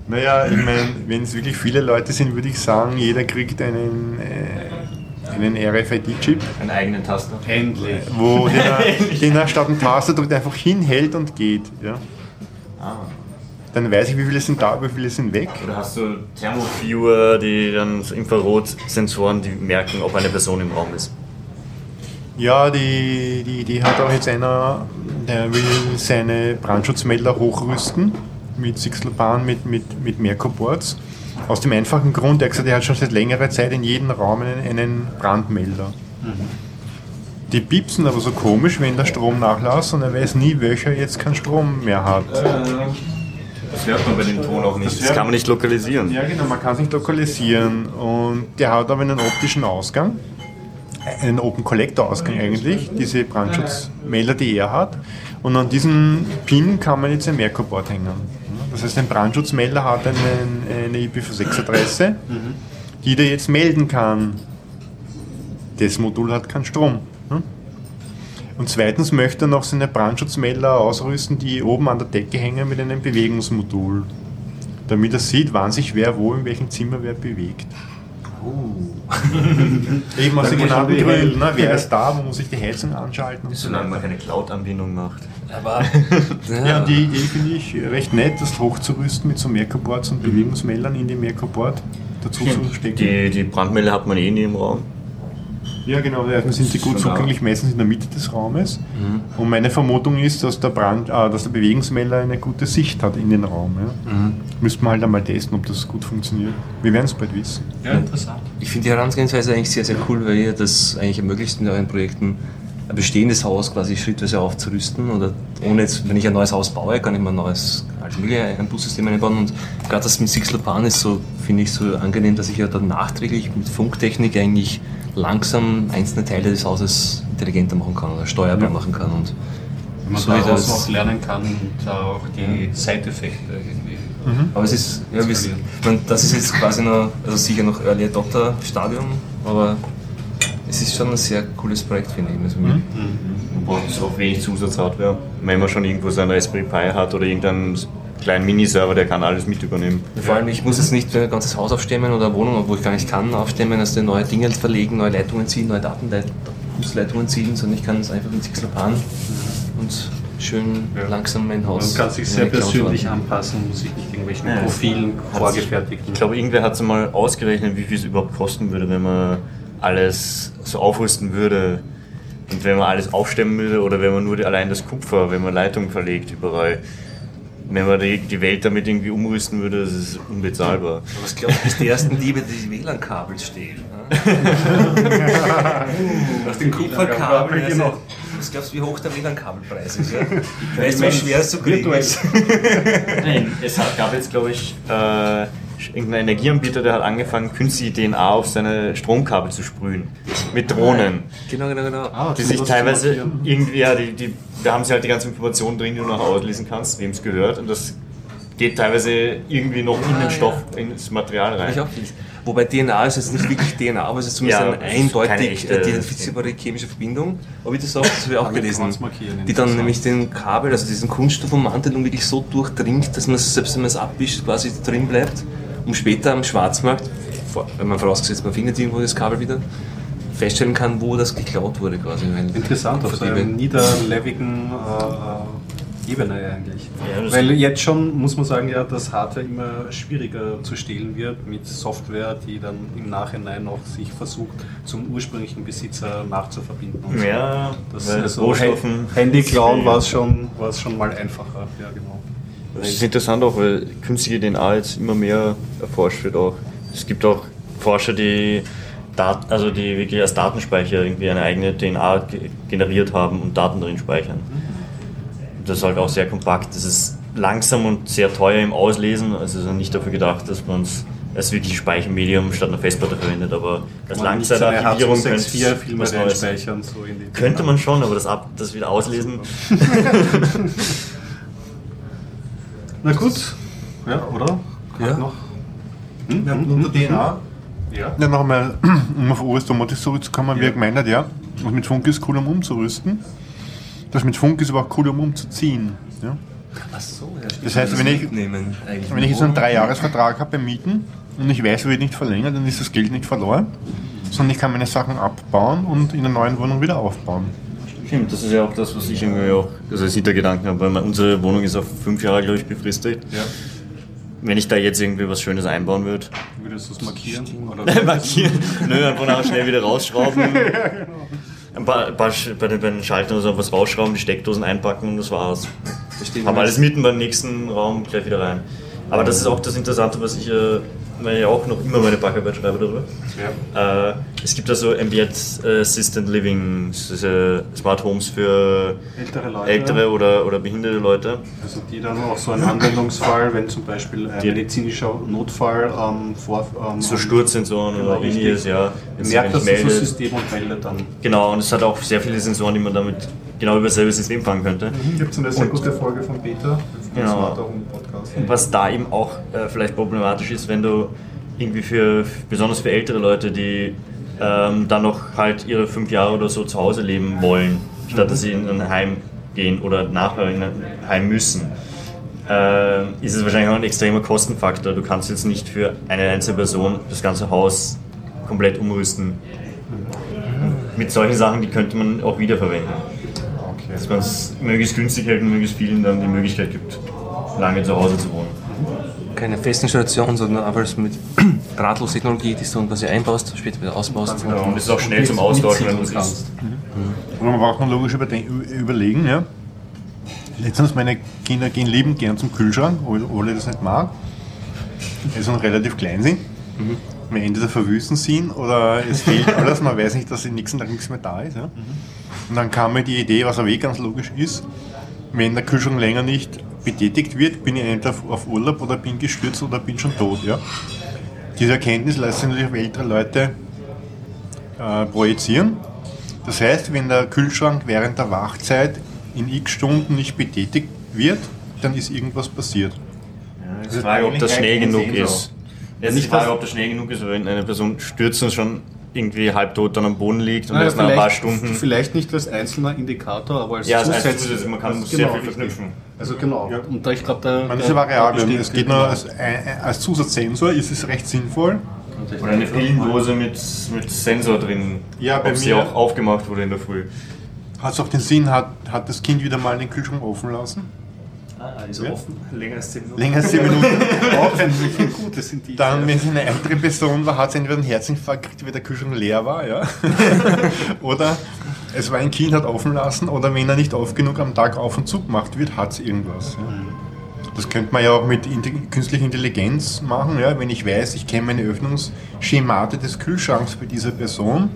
Naja, ich meine, wenn es wirklich viele Leute sind, würde ich sagen, jeder kriegt einen, äh, einen RFID-Chip, Einen eigenen Taster. Endlich. wo den er, den er statt einen Taster drückt einfach hinhält und geht. Ja. Dann weiß ich, wie viele sind da, wie viele sind weg. Oder hast du Thermoviewer, die dann so Infrarotsensoren, die merken, ob eine Person im Raum ist? Ja, die, die, die hat auch jetzt einer, der will seine Brandschutzmelder hochrüsten mit Sixelbahn, mit, mit, mit Merco-Boards. Aus dem einfachen Grund, er hat gesagt, er hat schon seit längerer Zeit in jedem Raum einen, einen Brandmelder. Die piepsen aber so komisch, wenn der Strom nachlässt und er weiß nie, welcher jetzt keinen Strom mehr hat. Das hört man bei dem Ton auch nicht. Das kann man nicht lokalisieren. Ja, genau, man kann es nicht lokalisieren. Und der hat aber einen optischen Ausgang, einen Open Collector Ausgang eigentlich, diese Brandschutzmelder, die er hat. Und an diesen Pin kann man jetzt ein Merco-Board hängen. Das heißt, ein Brandschutzmelder hat einen, eine IPv6-Adresse, die der jetzt melden kann. Das Modul hat keinen Strom. ne? Und zweitens möchte er noch seine Brandschutzmelder ausrüsten, die oben an der Decke hängen mit einem Bewegungsmodul. Damit er sieht, wann sich wer wo in welchem Zimmer wer bewegt. Eben aus den genannten Gründen. Ne? Wer ist da, wo muss ich die Heizung anschalten? Solange man keine Cloud-Anbindung macht. Aber Ja, und die Idee finde ich recht nett, das hochzurüsten mit so Merco-Boards und Bewegungsmeldern in die Merco-Board dazu zu stecken. Die, die Brandmelder hat man eh nie im Raum. Ja, genau, erstens sind die gut zugänglich, meistens in der Mitte des Raumes. Und meine Vermutung ist, dass der, Brand, äh, dass der Bewegungsmelder eine gute Sicht hat in den Raum. Ja. Müsste man halt einmal testen, ob das gut funktioniert. Wir werden es bald wissen. Ja, interessant. ich finde die Herangehensweise eigentlich sehr, sehr cool, weil ihr das eigentlich ermöglicht in euren Projekten ein bestehendes Haus quasi schrittweise aufzurüsten oder ohne jetzt, wenn ich ein neues Haus baue, kann ich mir ein neues, alles mögliche, ein Bussystem einbauen und gerade das mit Sixelpan ist so, finde ich so angenehm, dass ich ja dann nachträglich mit Funktechnik eigentlich langsam einzelne Teile des Hauses intelligenter machen kann oder steuerbar machen kann und Wenn man So wie daraus das- noch lernen kann und auch die Side-Effekte irgendwie. Aber es ist, ja, wir, ich mein, das ist jetzt quasi noch, also sicher noch Early Adopter Stadium, aber es ist schon ein sehr cooles Projekt, finde ich. Also, Wobei es auch wenig Zusatzhardware. Wenn man schon irgendwo seinen Raspberry Pi hat oder irgendeinen kleinen Miniserver, der kann alles mit übernehmen. Vor allem, ich muss jetzt nicht ein ganzes Haus aufstemmen oder eine Wohnung, wo ich gar nicht kann, aufstemmen, also neue Dinge verlegen, neue Leitungen ziehen, neue Datenleitungen ziehen, sondern ich kann es einfach mit Sixelpan und schön Ja. langsam mein Man Haus. kann sich sehr persönlich verwandeln. anpassen, muss sich nicht irgendwelchen Ja, Profilen vorgefertigt. Ich glaube, irgendwer hat es mal ausgerechnet, wie viel es überhaupt kosten würde, wenn man alles so aufrüsten würde. Und wenn man alles aufstemmen würde oder wenn man nur allein das Kupfer, wenn man Leitungen verlegt überall. Wenn man die, die Welt damit irgendwie umrüsten würde, das ist unbezahlbar. Was glaubst du, bis die ersten Diebe die WLAN-Kabel stehlen? ne? Nach den Kupferkabel. genau. Also, was glaubst du, wie hoch der WLAN-Kabelpreis ist? Ja? Weißt du, wie schwer es zu kriegen ist? Nein, es hat, gab jetzt, glaube ich, äh, irgendein Energieanbieter, der hat angefangen, künstliche DNA auf seine Stromkabel zu sprühen. Mit Drohnen. Genau, genau, genau. Ah, Die sich teilweise irgendwie, ja, die, die, da haben sie halt die ganzen Informationen drin, die du noch auslesen kannst, wem es gehört. Und das geht teilweise irgendwie noch in den Stoff, ins Material rein. Wobei DNA ist jetzt nicht wirklich DNA, aber es ist zumindest Ja, eine eindeutig echte- identifizierbare chemische Verbindung. Aber wie das auch, das habe ich auch gelesen. Die dann nämlich den Kabel, also diesen Kunststoffummantelung wirklich so durchdringt, dass man es, selbst wenn man es abwischt, quasi drin bleibt, um später am Schwarzmarkt, wenn man vorausgesetzt, man findet irgendwo das Kabel wieder, feststellen kann, wo das geklaut wurde quasi. Weil Interessant, auf so einer niederlevigen äh, äh, Ebene eigentlich. Ja, Weil jetzt schon muss man sagen, ja, dass Hardware immer schwieriger zu stehlen wird mit Software, die dann im Nachhinein noch sich versucht, zum ursprünglichen Besitzer nachzuverbinden. und so. Ja, Das weil also Rohstoffen. Handy klauen war es schon, war es schon mal einfacher. Ja, genau. Das ist interessant auch, weil künstliche DNA jetzt immer mehr erforscht wird auch. Es gibt auch Forscher, die Dat also die wirklich als Datenspeicher irgendwie eine eigene DNA ge generiert haben und Daten drin speichern. Das ist halt auch sehr kompakt. Das ist langsam und sehr teuer im Auslesen. Also ist nicht dafür gedacht, dass man es als wirklich Speichermedium statt einer Festplatte verwendet. Aber als Langzeitarchivierung könnte H264 es Filme was Neues sein. reinspeichern. So in die Könnte man schon, aber das, ab, das wieder auslesen. Na gut, ja, oder? Ja. Noch? Ja, unter DNA. Ja. Ja, noch einmal, um auf OS Domotic zurückzukommen, wie er gemeint hat, ja, das mit Funk ist cool, um umzurüsten. Das mit Funk ist aber auch cool, um umzuziehen. Ja. Ach so, ja, stimmt. Das heißt, wenn ich, mitnehmen, wenn ich jetzt einen Dreijahresvertrag habe beim Mieten und ich weiß, er wird nicht verlängert, dann ist das Geld nicht verloren, sondern ich kann meine Sachen abbauen und in der neuen Wohnung wieder aufbauen. Stimmt, das ist ja auch das, was ich irgendwie auch also als Hintergedanken habe. Weil unsere Wohnung ist auf fünf Jahre, glaube ich, befristet. Ja. Wenn ich da jetzt irgendwie was Schönes einbauen würde, Würdest du es markieren? Oder markieren, nö, einfach nachher schnell wieder rausschrauben. Ein paar, ein paar bei, den, bei den Schaltern oder so was rausschrauben, die Steckdosen einpacken und das war's. Haben alles mitten beim nächsten Raum gleich wieder rein. Aber das ist auch das Interessante, was ich äh, weil ich ja auch noch immer meine Backarbeit schreibe darüber. Ja. Äh, es gibt also Ambient Assistant Living, diese Smart Homes für Ältere Leute. ältere oder, oder behinderte Leute. Also die dann auch so ein Anwendungsfall, wenn zum Beispiel ein Die- medizinischer Notfall ähm, vor... Ähm, So Sturzsensoren Genau, oder ähnliches, ja. Jetzt, merkt das ich so System und meldet dann. Genau, und es hat auch sehr viele Sensoren, die man damit genau über dasselbe System fangen könnte. Gibt es eine sehr Und- gute Folge von Peter, Genau. Smarter Home Podcast. Und was da eben auch äh, vielleicht problematisch ist, wenn du irgendwie für, besonders für ältere Leute, die ähm, dann noch halt ihre fünf Jahre oder so zu Hause leben wollen, statt dass sie in ein Heim gehen oder nachher in ein Heim müssen, äh, ist es wahrscheinlich auch ein extremer Kostenfaktor. Du kannst jetzt nicht für eine einzelne Person das ganze Haus komplett umrüsten. Mit solchen Sachen, die könnte man auch wiederverwenden. Dass man es möglichst günstig hält und möglichst vielen dann die Möglichkeit gibt, lange zu Hause zu wohnen. Keine Festinstallation, sondern einfach mit Drahtlostechnologie, die du quasi einbaust, später wieder ausbaust. Ja, und es ist auch schnell zum Austauschen, wenn du es kannst. ist. Und man braucht man logisch überlegen, ja. Letztens meine Kinder gehen liebend gern zum Kühlschrank, obwohl Ole das nicht mag. Weil sie noch relativ klein sind. Am Ende der Verwüsten sind oder es fehlt alles, man weiß nicht, dass im nächsten Tag nichts mehr da ist. Ja. Und dann kam mir die Idee, was aber eh ganz logisch ist, wenn der Kühlschrank länger nicht betätigt wird, bin ich entweder auf- Urlaub oder bin gestürzt oder bin schon tot. Ja. Diese Erkenntnis lässt sich natürlich auf ältere Leute äh, projizieren. Das heißt, wenn der Kühlschrank während der Wachzeit in x Stunden nicht betätigt wird, dann ist irgendwas passiert. Es ist die Frage, ob das schnell genug ist. Jetzt ist die Frage, ob das schnell genug ist, wenn eine Person stürzt und schon irgendwie halbtot dann am Boden liegt und Naja, erst nach ein paar Stunden. vielleicht nicht als einzelner Indikator, aber als Ja, als zusätzlich. zusätzlich, man kann Also sehr viel verknüpfen. Also genau. Und da, ich glaube, da. Man ist ja variabel. Es geht nur genau. als, äh, als Zusatzsensor ist es recht sinnvoll. Oder eine Pillendose mit, mit Sensor drin. Ja, bei ob sie mir- auch aufgemacht wurde in der Früh. Hat es auch den Sinn, hat, hat das Kind wieder mal den Kühlschrank offen lassen? Also Ja. offen, länger als 10 Minuten. Länger als 10 Minuten. auch ein wirklich gutes sind die. Dann, wenn es eine ältere Person war, hat sie entweder einen Herzinfarkt gekriegt, weil der Kühlschrank leer war, ja. oder es war ein Kind, hat offen lassen, oder wenn er nicht oft genug am Tag auf und zu gemacht wird, hat es irgendwas. Ja. Das könnte man ja auch mit künstlicher Intelligenz machen, ja. wenn ich weiß, ich kenne meine Öffnungsschemate des Kühlschranks bei dieser Person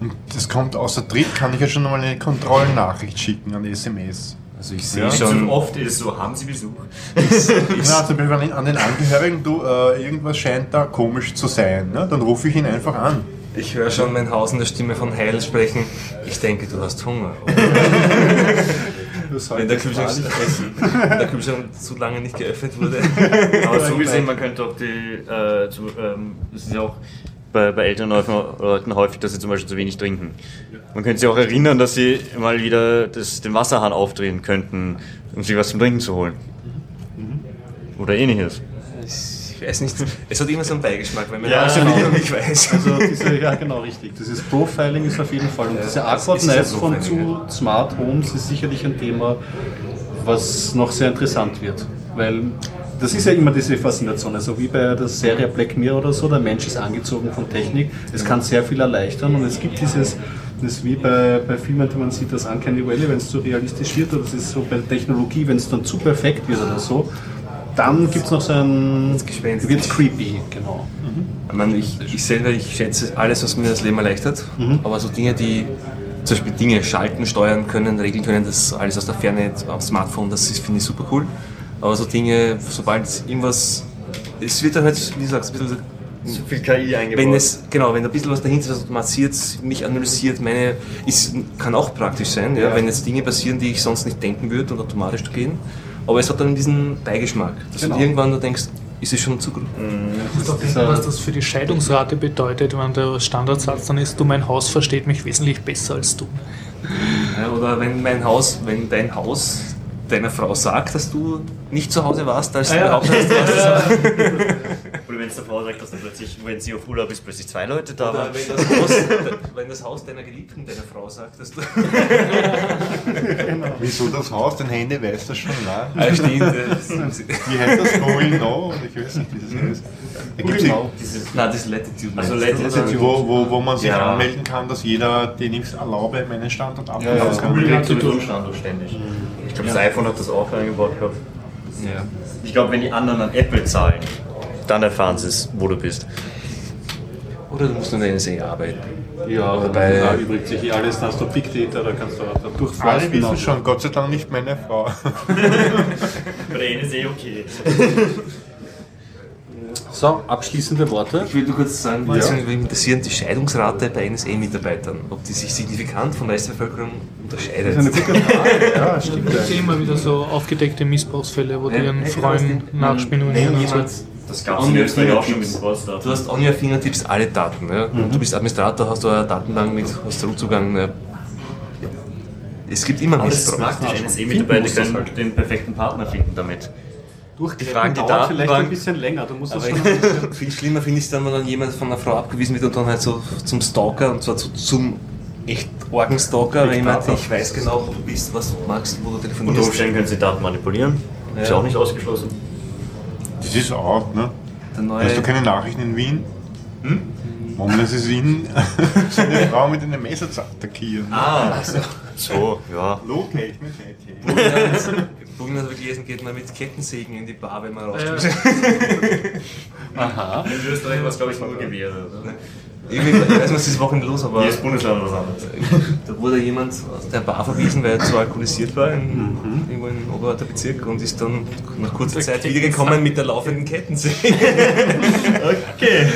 und das kommt außer Tritt, kann ich ja schon mal eine Kontrollnachricht schicken an SMS. Also ich sehe Ja. schon, oft ist es so, haben Sie Besuch? Ja, zum Beispiel an den- an den Angehörigen, du, äh, irgendwas scheint da komisch zu sein. Ne? Dann rufe ich ihn einfach an. Ich höre schon mein Haus in der Stimme von Heil sprechen. Ich denke, du hast Hunger. Wenn der Kühlschrank, wenn der Kühlschrank zu lange nicht geöffnet wurde. Aber so gesehen, man könnte auch die, äh, zu, ähm, das ist ja auch bei, bei älteren Leuten- häufig, dass sie zum Beispiel zu wenig trinken. Man könnte sie auch erinnern, dass sie mal wieder das, den Wasserhahn aufdrehen könnten, um sich was zum Trinken zu holen. Oder ähnliches. ich weiß nicht. Es hat immer so einen Beigeschmack, wenn man Ja, schon genau. nicht weiß. Also diese, ja genau richtig. Dieses Profiling ist auf jeden Fall. Und diese das Awkwardness von zu Smart Homes ist sicherlich ein Thema, was noch sehr interessant wird. Weil das ist ja immer diese Faszination. Also wie bei der Serie Black Mirror oder so, der Mensch ist angezogen von Technik. Es kann sehr viel erleichtern und es gibt dieses, das ist wie bei, bei Filmen, die man sieht, das Uncanny Valley, wenn es zu realistisch wird, oder das ist so bei Technologie, wenn es dann zu perfekt wird oder so, dann gibt es noch so ein, wird creepy, genau. Ich, meine, ich, ich selber, ich schätze alles, was mir das Leben erleichtert, aber so Dinge, die zum Beispiel Dinge schalten, steuern können, regeln können, das alles aus der Ferne am Smartphone, das ist- finde ich super cool. Aber so Dinge, sobald irgendwas, es wird dann halt, wie du sagst, ein bisschen So viel KI eingebaut. Wenn es, genau, wenn ein bisschen was dahinter ist, was automatisiert, mich analysiert, meine, ist, kann auch praktisch sein, ja, wenn jetzt Dinge passieren, die ich sonst nicht denken würde und automatisch gehen. Aber es hat dann diesen Beigeschmack, dass Genau. du irgendwann da denkst, ist es schon zu gut. Ich muss auch denken, was das für die Scheidungsrate bedeutet, wenn der Standardsatz dann ist, du, mein Haus versteht mich wesentlich besser als du. Ja, oder wenn mein Haus, wenn dein Haus deiner Frau sagt, dass du nicht zu Hause warst, als du ja. behauptet hast, du. Oder wenn es der Frau sagt, dass dann plötzlich, wenn sie auf Urlaub ist, plötzlich zwei Leute da waren. wenn das, Haus, wenn das Haus deiner Geliebten, deiner Frau sagt, dass du. Wieso das Haus? Dein Handy weiß das schon lang. Ah, stimmt. Wie heißt das? Going Now? Ich weiß nicht, wie das heißt. Da gibt's Genau. Nein, das ist Latitude. Also du, Latitude. wo, wo, wo man sich Ja. anmelden kann, dass jeder, den ich erlaube, meinen Standort ja, abrufen das kann. Google Ja, legt Ich glaube, das iPhone hat das auch eingebaut gehabt. Ja. Ich glaube, wenn die anderen an Apple zahlen, dann erfahren sie es, wo du bist. Oder du musst in der NSA arbeiten. Ja, Oder bei, bei- da übrigt sich eh alles, dann hast du Big Data, da kannst du auch da Alle durchforsten. wissen schon, Gott sei Dank nicht meine Frau. Bei der NSA okay. So, abschließende Worte. Ich will nur kurz sagen, mich würde mich interessieren, die Scheidungsrate bei NSA-Mitarbeitern, ob die sich signifikant von der Rest der Bevölkerung unterscheidet. Das ist eine gute Frage. Ja, stimmt. Es gibt immer wieder so aufgedeckte Missbrauchsfälle, wo die ihren Ja, Freunden wenn nachspionieren und so. jemand Das gab es Österreich auch schon mit dem Poster. Du hast on your fingertips alle Daten. Ja? Und du bist Administrator, hast du eine Datenbank mit hast Rootzugang. Ja? Es gibt immer Aber das ist Missbrauch. praktisch. NSA-Mitarbeiter können halt. den perfekten Partner finden damit. Durchklicken fragen die dauert vielleicht ein bisschen länger. Du musst das schon viel schlimmer finde ich es dann, wenn dann jemand von einer Frau abgewiesen wird und dann halt so zum Stalker und zwar zu, zum echt Orgenstalker, weil jemand, ich weiß genau, wo du bist, was du magst, wo du Unter telefonierst. Umständen können sie Daten manipulieren. Ist Ja. auch nicht ausgeschlossen. Das ist auch, ne? Hast du keine Nachrichten in Wien? Hm? Lässt es Wien seine Frau mit einem Messer zu attackieren? Ah, so, ja. Locate mit Habe ich gelesen, geht man mit Kettensägen in die Bar, wenn man Ja. rauskommt. Aha. In Österreich war es, glaube ich, nur Gewehre. Oder? Irgendwie, ich weiß nicht, was diese Woche los, aber Jedes Bundesland was anderes. da wurde jemand aus der Bar verwiesen, weil er zu alkoholisiert war, in, irgendwo im Oberwalder Bezirk und ist dann nach kurzer Zeit wiedergekommen mit der laufenden Kettensäge. Okay.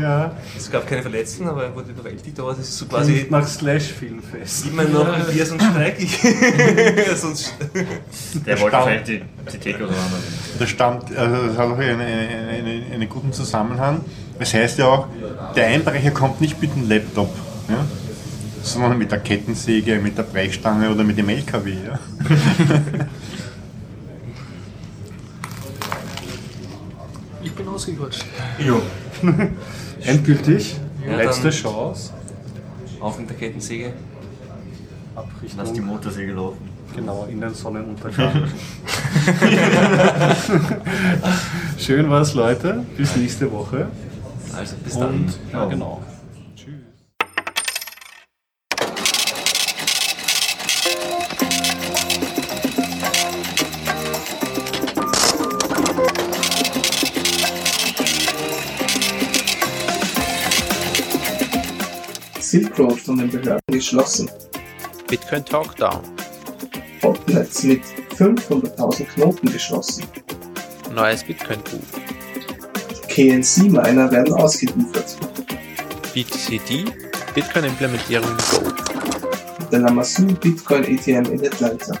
Ja, Es gab keine Verletzten, aber er wurde überwältigt, aber das ist so quasi klingt nach Slash-Filmfest. immer noch ein Bier, sonst streike ich. sonst Der wollte Stamm. vielleicht die, die Theke auseinandernehmen. Das stammt, also das hat auch einen, einen, einen, einen guten Zusammenhang. Es heißt ja auch, der Einbrecher kommt nicht mit dem Laptop, ja? sondern mit der Kettensäge, mit der Brechstange oder mit dem LKW. Ja? Ich bin ausgequatscht. Jo. Endgültig. Ja, Letzte Chance. auf mit der Kettensäge. Ab Lass die Motorsäge laufen. genau, in den Sonnenuntergang. Schön war's, Leute. Bis nächste Woche. Also bis dann. Und, ja, genau. Tschüss. Silk Road von den Behörden geschlossen. Bitcoin Talk Down. Botnets mit 500.000 Knoten geschlossen. Neues Bitcoin-Buch. KNC-Miner werden ausgeliefert. BTCD. Bitcoin-Implementierung Go. Der Lamassu Bitcoin ATM in Atlanta.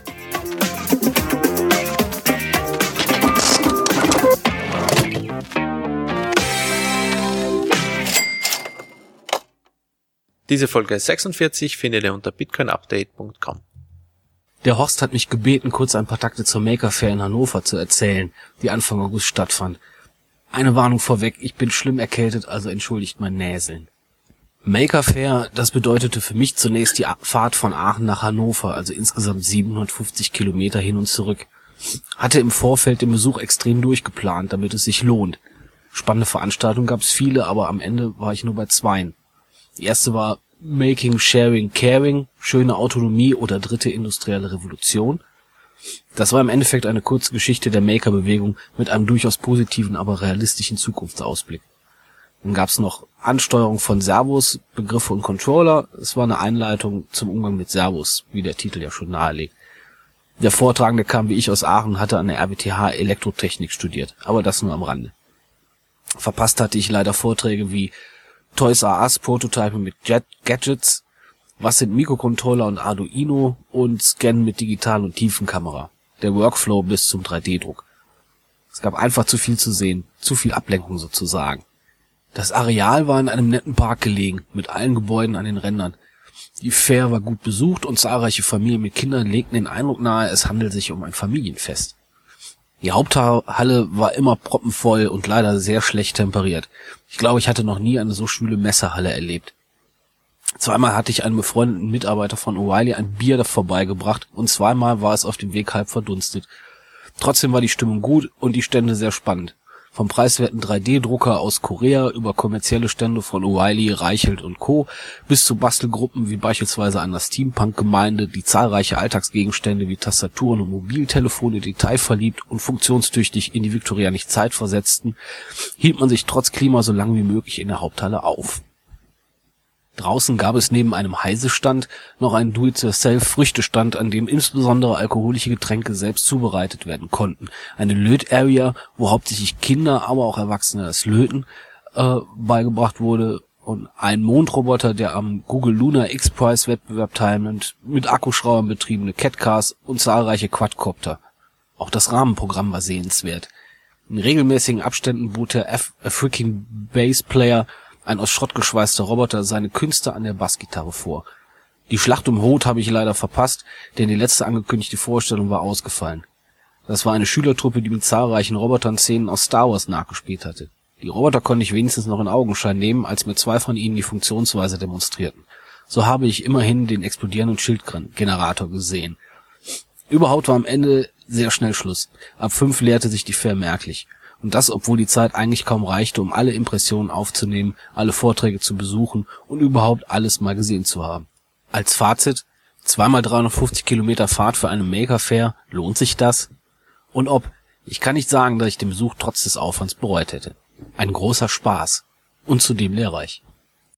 Diese Folge 46 findet ihr unter bitcoinupdate.com. Der Horst hat mich gebeten, kurz ein paar Takte zur Maker Fair in Hannover zu erzählen, die Anfang August stattfand. Eine Warnung vorweg, ich bin schlimm erkältet, also entschuldigt mein Näseln. Maker Fair, das bedeutete für mich zunächst die Fahrt von Aachen nach Hannover, also insgesamt 750 Kilometer hin und zurück. Hatte im Vorfeld den Besuch extrem durchgeplant, damit es sich lohnt. Spannende Veranstaltungen gab es viele, aber am Ende war ich nur bei zweien. Die erste war Making, Sharing, Caring, schöne Autonomie oder dritte industrielle Revolution. Das war im Endeffekt eine kurze Geschichte der Maker-Bewegung mit einem durchaus positiven, aber realistischen Zukunftsausblick. Dann gab's noch Ansteuerung von Servos, Begriffe und Controller. Es war eine Einleitung zum Umgang mit Servos, wie der Titel ja schon nahelegt. Der Vortragende kam wie ich aus Aachen, hatte an der RWTH Elektrotechnik studiert, aber das nur am Rande. Verpasst hatte ich leider Vorträge wie Toys R Us Prototype mit Jet Gadgets, was sind Mikrocontroller und Arduino und Scan mit Digital- und Tiefenkamera. Der Workflow bis zum 3D-Druck. Es gab einfach zu viel zu sehen, zu viel Ablenkung sozusagen. Das Areal war in einem netten Park gelegen, mit allen Gebäuden an den Rändern. Die Fair war gut besucht und zahlreiche Familien mit Kindern legten den Eindruck nahe, es handelt sich um ein Familienfest. Die Haupthalle war immer proppenvoll und leider sehr schlecht temperiert. Ich glaube, ich hatte noch nie eine so schwüle Messerhalle erlebt. Zweimal hatte ich einem befreundeten Mitarbeiter von O'Reilly ein Bier vorbeigebracht und zweimal war es auf dem Weg halb verdunstet. Trotzdem war die Stimmung gut und die Stände sehr spannend. Vom preiswerten 3D-Drucker aus Korea über kommerzielle Stände von O'Reilly, Reichelt und Co. bis zu Bastelgruppen wie beispielsweise an der Steampunk-Gemeinde, die zahlreiche Alltagsgegenstände wie Tastaturen und Mobiltelefone detailverliebt und funktionstüchtig in die viktorianische Zeit versetzten, hielt man sich trotz Klima so lange wie möglich in der Haupthalle auf. Draußen gab es neben einem Heisestand noch einen Do-it-yourself-Früchtestand, an dem insbesondere alkoholische Getränke selbst zubereitet werden konnten. Eine Löt-Area, wo hauptsächlich Kinder, aber auch Erwachsene das Löten äh, beigebracht wurde und ein Mondroboter, der am Google Lunar X-Prize Wettbewerb teilnimmt, mit Akkuschraubern betriebene Catcars und zahlreiche Quadcopter. Auch das Rahmenprogramm war sehenswert. In regelmäßigen Abständen bot der Af A Freaking Bass Player ein aus Schrott geschweißter Roboter seine Künste an der Bassgitarre vor. Die Schlacht um Hoth habe ich leider verpasst, denn die letzte angekündigte Vorstellung war ausgefallen. Das war eine Schülertruppe, die mit zahlreichen Robotern Szenen aus Star Wars nachgespielt hatte. Die Roboter konnte ich wenigstens noch in Augenschein nehmen, als mir zwei von ihnen die Funktionsweise demonstrierten. So habe ich immerhin den explodierenden Schildgenerator gesehen. Überhaupt war am Ende sehr schnell Schluss. Ab fünf leerte sich die Fair merklich. Und das, obwohl die Zeit eigentlich kaum reichte, um alle Impressionen aufzunehmen, alle Vorträge zu besuchen und überhaupt alles mal gesehen zu haben. Als Fazit, zweimal 350 Kilometer Fahrt für eine Maker Fair, lohnt sich das? Und ob, ich kann nicht sagen, dass ich den Besuch trotz des Aufwands bereut hätte. Ein großer Spaß. Und zudem lehrreich.